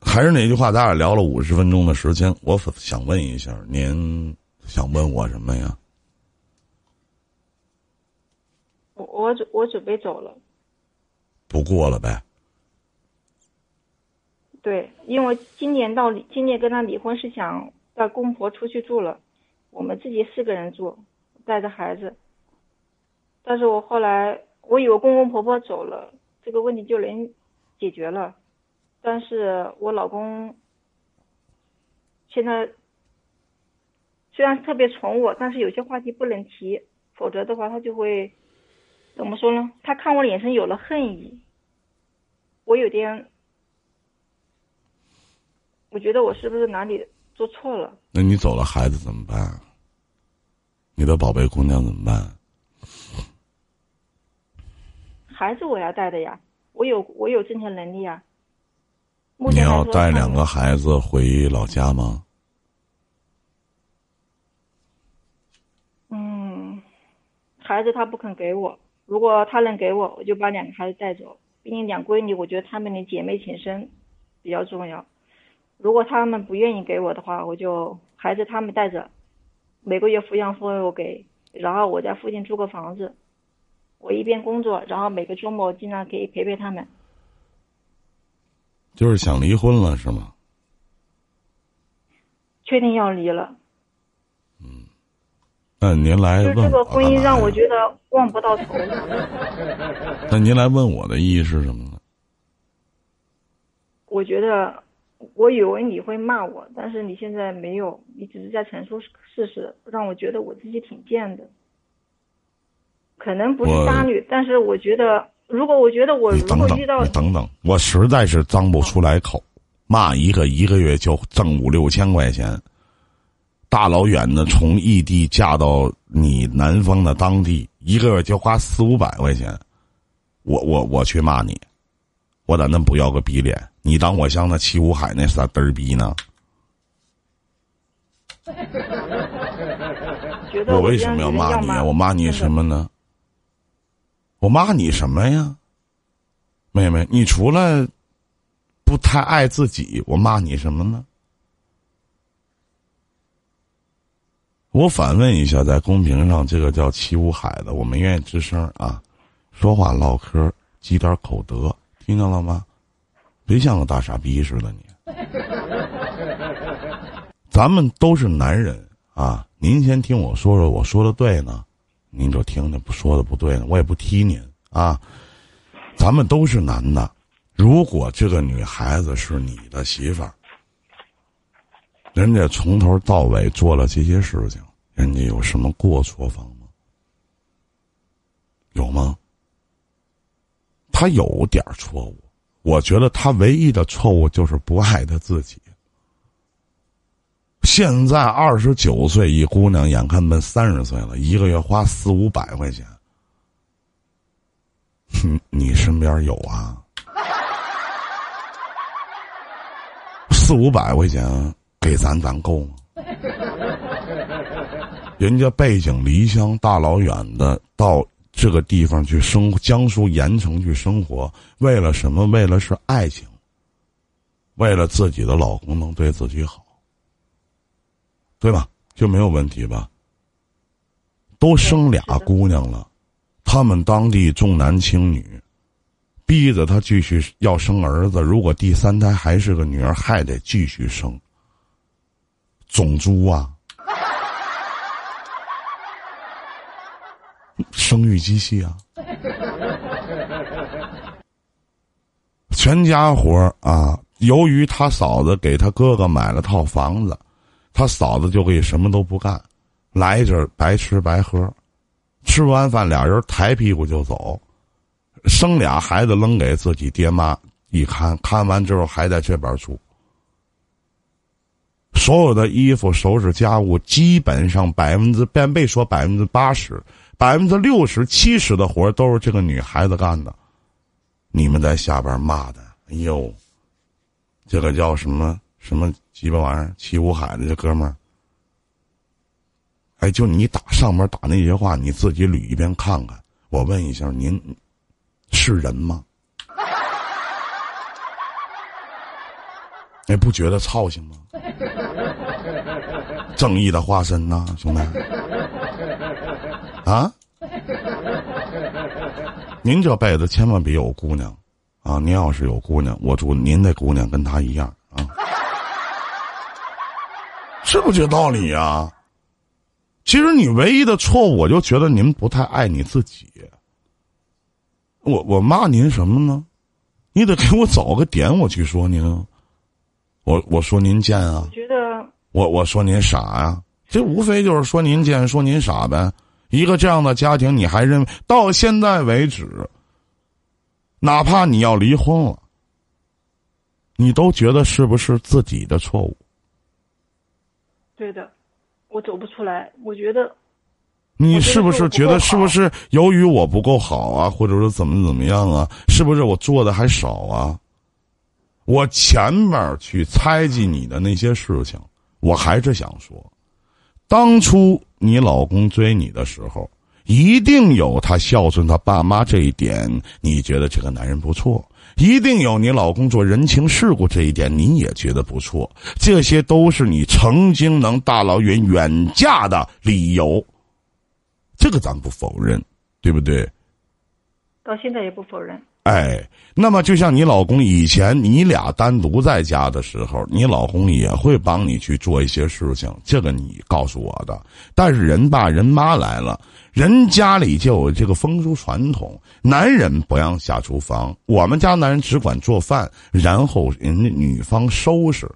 还是那句话，咱俩聊了五十分钟的时间，我想问一下，您想问我什么呀？我我准我准备走了，不过了呗。对，因为今年到离今年跟他离婚是想带公婆出去住了，我们自己四个人住，带着孩子。但是我后来我以为公公婆婆走了，这个问题就能解决了，但是我老公现在虽然特别宠我，但是有些话题不能提，否则的话他就会怎么说呢？他看我脸上有了恨意，我有点。我觉得我是不是哪里做错了？那你走了，孩子怎么办？你的宝贝姑娘怎么办？孩子我要带的呀，我有我有挣钱能力啊。你要带两个孩子回老家吗？嗯，孩子他不肯给我，如果他能给我，我就把两个孩子带走。毕竟两闺女，我觉得她们的姐妹情深比较重要。如果他们不愿意给我的话，我就孩子他们带着，每个月抚养费我给，然后我在附近租个房子，我一边工作，然后每个周末经常可以陪陪他们。就是想离婚了是吗？确定要离了，嗯那您来就这个婚姻让我觉得望不到头。那您来问我的意义是什么呢？我觉得，我以为你会骂我，但是你现在没有，你只是在陈述事实，让我觉得我自己挺贱的。可能不是渣女，但是我觉得，如果我觉得我如你等等，果遇到你等等，我实在是张不出来口，骂一个一个月就挣五六千块钱，大老远的从异地嫁到你南方的当地，一个月就花四五百块钱，我我我去骂你，我咋那不要个逼脸？你当我像那七武海那仨嘚儿逼呢？我为什么要骂骂你啊？我骂你什么呢？我骂你什么呀？妹妹，你除了不太爱自己，我骂你什么呢？我反问一下，在公屏上，这个叫七武海的，我们愿意吱声啊，说话唠嗑，积点口德，听见了吗？别像个大傻逼似的你。咱们都是男人啊，您先听我说说，我说的对呢，您就听着；不说的不对呢，我也不踢您啊。咱们都是男的，如果这个女孩子是你的媳妇儿，人家从头到尾做了这些事情，人家有什么过错方吗？有吗？他有点错误，我觉得他唯一的错误就是不爱他自己。现在二十九岁一姑娘，眼看奔三十岁了，一个月花四五百块钱，哼，你身边有啊？四五百块钱给咱，咱够吗？人家背井离乡，大老远的到这个地方去生，江苏盐城去生活，为了什么？为了是爱情，为了自己的老公能对自己好。对吧？就没有问题吧？都生俩姑娘了，他们当地重男轻女，逼着他继续要生儿子。如果第三胎还是个女儿，还得继续生。种猪啊，生育机器啊，全家活儿啊。由于他嫂子给他哥哥买了套房子，他嫂子就可以什么都不干，来这儿白吃白喝，吃完饭俩人抬屁股就走，生俩孩子扔给自己爹妈一看，看完之后还在这边住。所有的衣服、收拾家务，基本上百分之别别说百分之八十，百分之六十、七十的活都是这个女孩子干的。你们在下边骂的，哎呦，这个叫什么什么鸡巴玩意儿？齐武海的这哥们儿，哎，就你打上面打那些话，你自己捋一遍看看。我问一下，您是人吗？你不觉得操心吗？正义的化身呐，兄弟！啊！您这辈子千万别有姑娘啊！您要是有姑娘，我祝您的姑娘跟她一样啊！是不是这道理呀？其实你唯一的错误，我就觉得您不太爱你自己。我我骂您什么呢？你得给我找个点，我去说您。我我说您贱啊！我觉得我我说您傻呀，这无非就是说您贱，说您傻呗。一个这样的家庭，你还认为到现在为止，哪怕你要离婚了，你都觉得是不是自己的错误？对的，我走不出来。我觉得你是不是觉得是不是由于我不够好啊，或者说怎么怎么样啊？是不是我做的还少啊？我前面去猜忌你的那些事情，我还是想说，当初你老公追你的时候，一定有他孝顺他爸妈这一点，你觉得这个男人不错；一定有你老公做人情世故这一点，你也觉得不错。这些都是你曾经能大老远远嫁的理由，这个咱不否认，对不对？到现在也不否认。哎，那么就像你老公以前你俩单独在家的时候，你老公也会帮你去做一些事情，这个你告诉我的。但是人爸人妈来了，人家里就有这个风俗传统，男人不让下厨房，我们家男人只管做饭，然后人家女方收拾，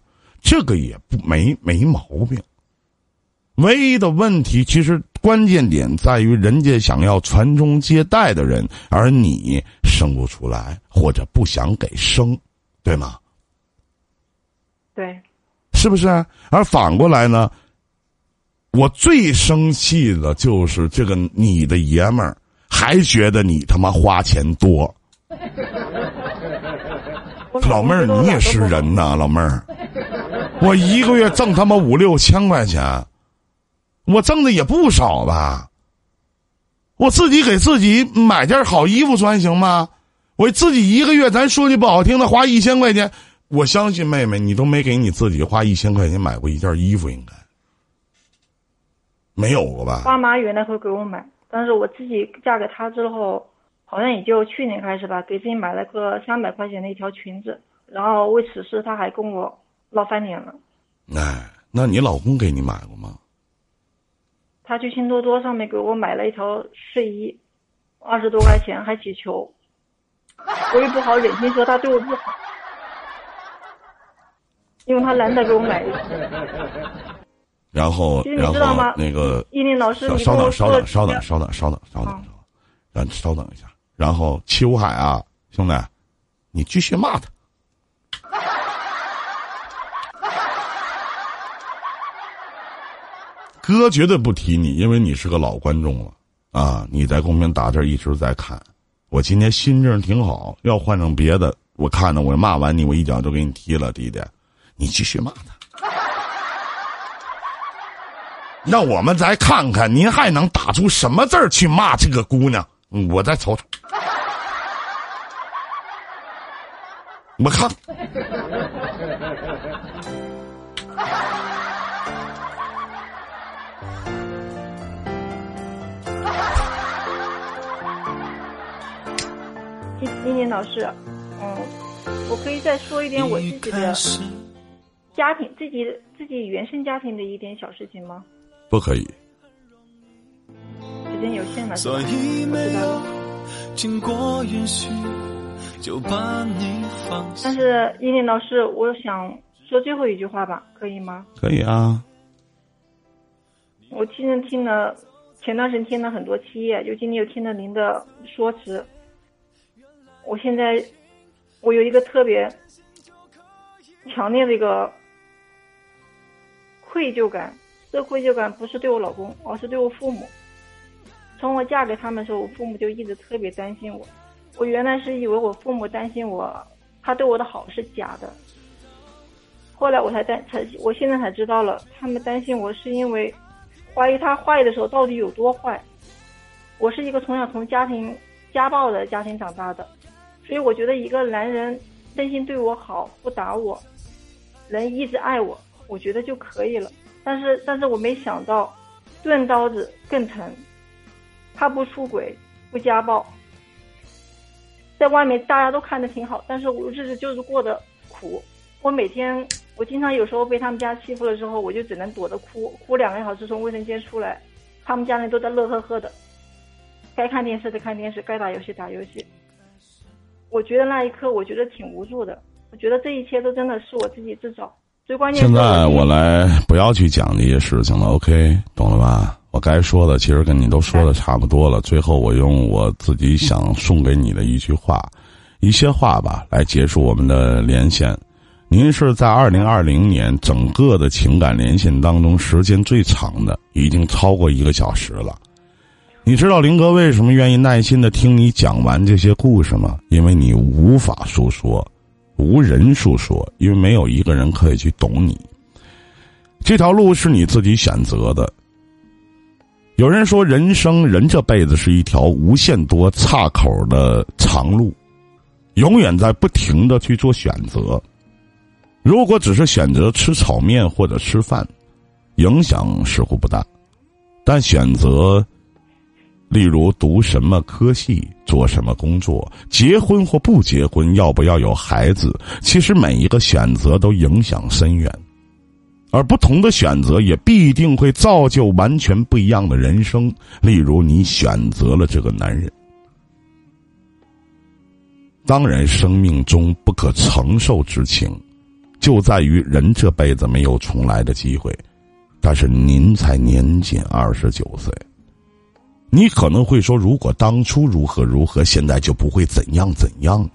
这个也不没没毛病。唯一的问题，其实关键点在于人家想要传宗接代的人，而你生不出来，或者不想给生，对吗？对，是不是？而反过来呢？我最生气的就是这个你的爷们儿还觉得你他妈花钱多。老妹儿，你也是人呐，老妹儿，我一个月挣他妈五六千块钱。我挣的也不少吧，我自己给自己买件好衣服穿行吗？我自己一个月，咱说句不好听的，花一千块钱，我相信妹妹，你都没给你自己花一千块钱买过一件衣服，应该没有过吧？爸妈原来会给我买，但是我自己嫁给他之后，好像也就去年开始吧，给自己买了个三百块钱的一条裙子，然后为此事他还跟我闹翻脸了。哎，那你老公给你买过吗？他去拼多多上面给我买了一条睡衣，二十多块钱还起球，我也不好忍心说他对我不好，因为他懒得给我买的。然后，然后那个依林老师，稍等，稍等，稍等，稍等，稍等，稍等，咱稍等一下。然后齐武海啊，兄弟，你继续骂他。哥绝对不提你，因为你是个老观众了，啊！你在公屏打字一直在看，我今天心情挺好。要换成别的，我看着我骂完你，我一脚就给你踢了，弟弟，你继续骂他。那我们再看看，您还能打出什么字儿去骂这个姑娘？我再瞅瞅，我看。妮妮老师，嗯，我可以再说一点我自己的家庭、自己自己原生家庭的一点小事情吗？不可以。时间有限了，知道了。就把你放下但是依林老师，我想说最后一句话吧，可以吗？可以啊。我今天听了，前段时间听了很多期，就今天又听了您的说辞。我现在我有一个特别强烈的一个愧疚感，这愧疚感不是对我老公，而是对我父母。从我嫁给他们的时候，我父母就一直特别担心我。我原来是以为我父母担心我，他对我的好是假的。后来我才担才，我现在才知道了，他们担心我是因为怀疑他坏的时候到底有多坏。我是一个从小从家庭家暴的家庭长大的，所以我觉得一个男人真心对我好，不打我，能一直爱我，我觉得就可以了。但是，但是我没想到，钝刀子更疼。他不出轨，不家暴，在外面大家都看着挺好，但是我日子就是过得苦。我每天，我经常有时候被他们家欺负的时候，我就只能躲着哭，哭两个小时从卫生间出来，他们家人都在乐呵呵的，该看电视的看电视，该打游戏打游戏。我觉得那一刻，我觉得挺无助的。我觉得这一切都真的是我自己自找。最关键。现在我来不要去讲这些事情了，OK，懂了吧？我该说的其实跟你都说的差不多了。最后，我用我自己想送给你的一句话、一些话吧，来结束我们的连线。您是在二零二零年整个的情感连线当中时间最长的，已经超过一个小时了。你知道林哥为什么愿意耐心的听你讲完这些故事吗？因为你无法诉说，无人诉说，因为没有一个人可以去懂你。这条路是你自己选择的。有人说，人生人这辈子是一条无限多岔口的长路，永远在不停的去做选择。如果只是选择吃炒面或者吃饭，影响似乎不大；但选择，例如读什么科系、做什么工作、结婚或不结婚、要不要有孩子，其实每一个选择都影响深远。而不同的选择也必定会造就完全不一样的人生。例如，你选择了这个男人，当然，生命中不可承受之情，就在于人这辈子没有重来的机会。但是您才年仅二十九岁，你可能会说，如果当初如何如何，现在就不会怎样怎样。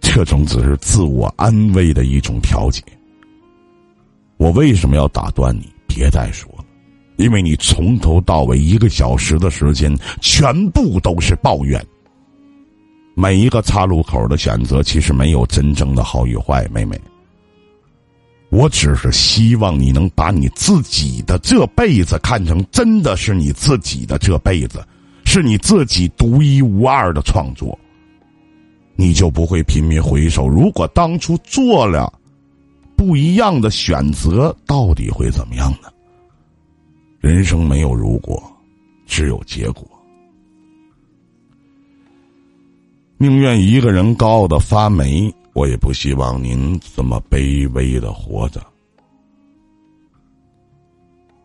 这种只是自我安慰的一种调节。我为什么要打断你？别再说了，因为你从头到尾一个小时的时间，全部都是抱怨。每一个岔路口的选择，其实没有真正的好与坏，妹妹。我只是希望你能把你自己的这辈子看成真的是你自己的这辈子，是你自己独一无二的创作。你就不会频频回首，如果当初做了。不一样的选择到底会怎么样呢？人生没有如果，只有结果。宁愿一个人高傲的发霉，我也不希望您这么卑微的活着。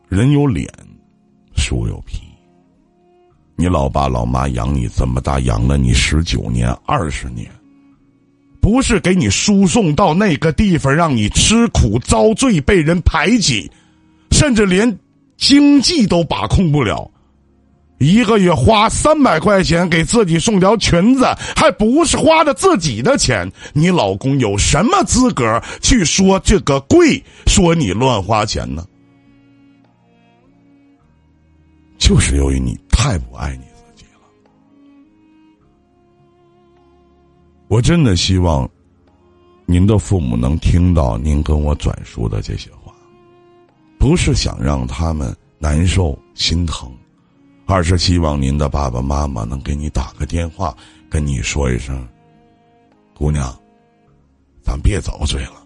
人有脸，树有皮。你老爸老妈养你这么大，养了你十九年、二十年。不是给你输送到那个地方，让你吃苦遭罪、被人排挤，甚至连经济都把控不了。一个月花三百块钱给自己送条裙子，还不是花的自己的钱。你老公有什么资格去说这个贵，说你乱花钱呢？就是由于你太不爱你自己了。我真的希望，您的父母能听到您跟我转述的这些话，不是想让他们难受心疼，二是希望您的爸爸妈妈能给你打个电话，跟你说一声：“姑娘，咱别遭罪了，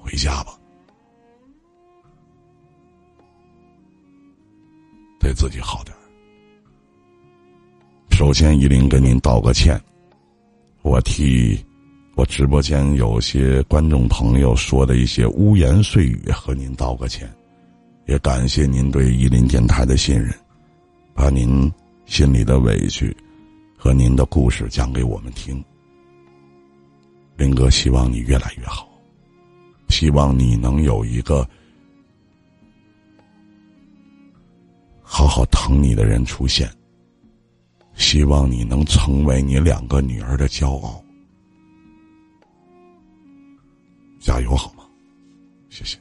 回家吧，对自己好点儿。首先，依林跟您道个歉。我替我直播间有些观众朋友说的一些污言碎语和您道个歉，也感谢您对伊林电台的信任，把您心里的委屈和您的故事讲给我们听。林哥希望你越来越好，希望你能有一个好好疼你的人出现，希望你能成为你两个女儿的骄傲。加油好吗？谢谢。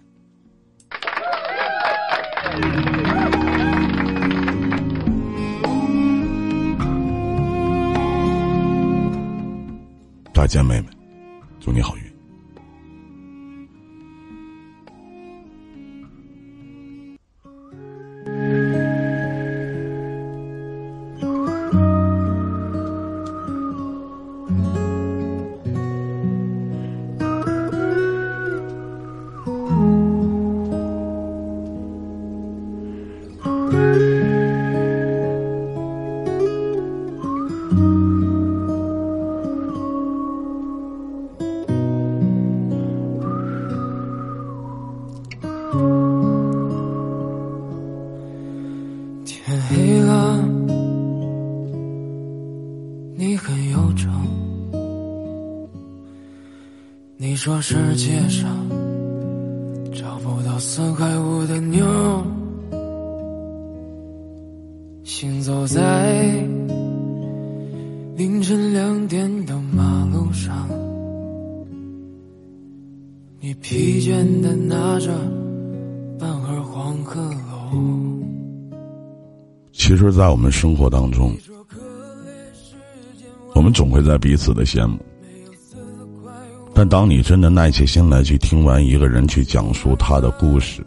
再见，妹妹，祝你好运。在我们生活当中，我们总会在彼此的羡慕。但当你真的耐起心来去听完一个人去讲述他的故事，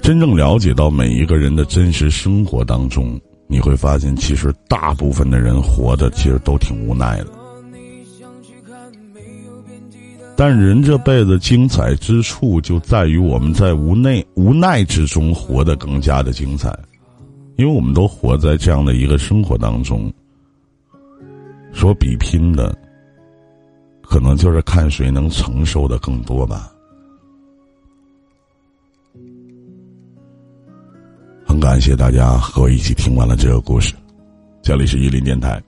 真正了解到每一个人的真实生活当中，你会发现，其实大部分的人活的其实都挺无奈的。但人这辈子精彩之处就在于我们在无奈无奈之中活得更加的精彩。因为我们都活在这样的一个生活当中，所比拼的，可能就是看谁能承受的更多吧。很感谢大家和我一起听完了这个故事，这里是伊林电台，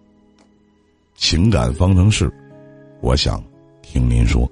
情感方程式，我想听您说。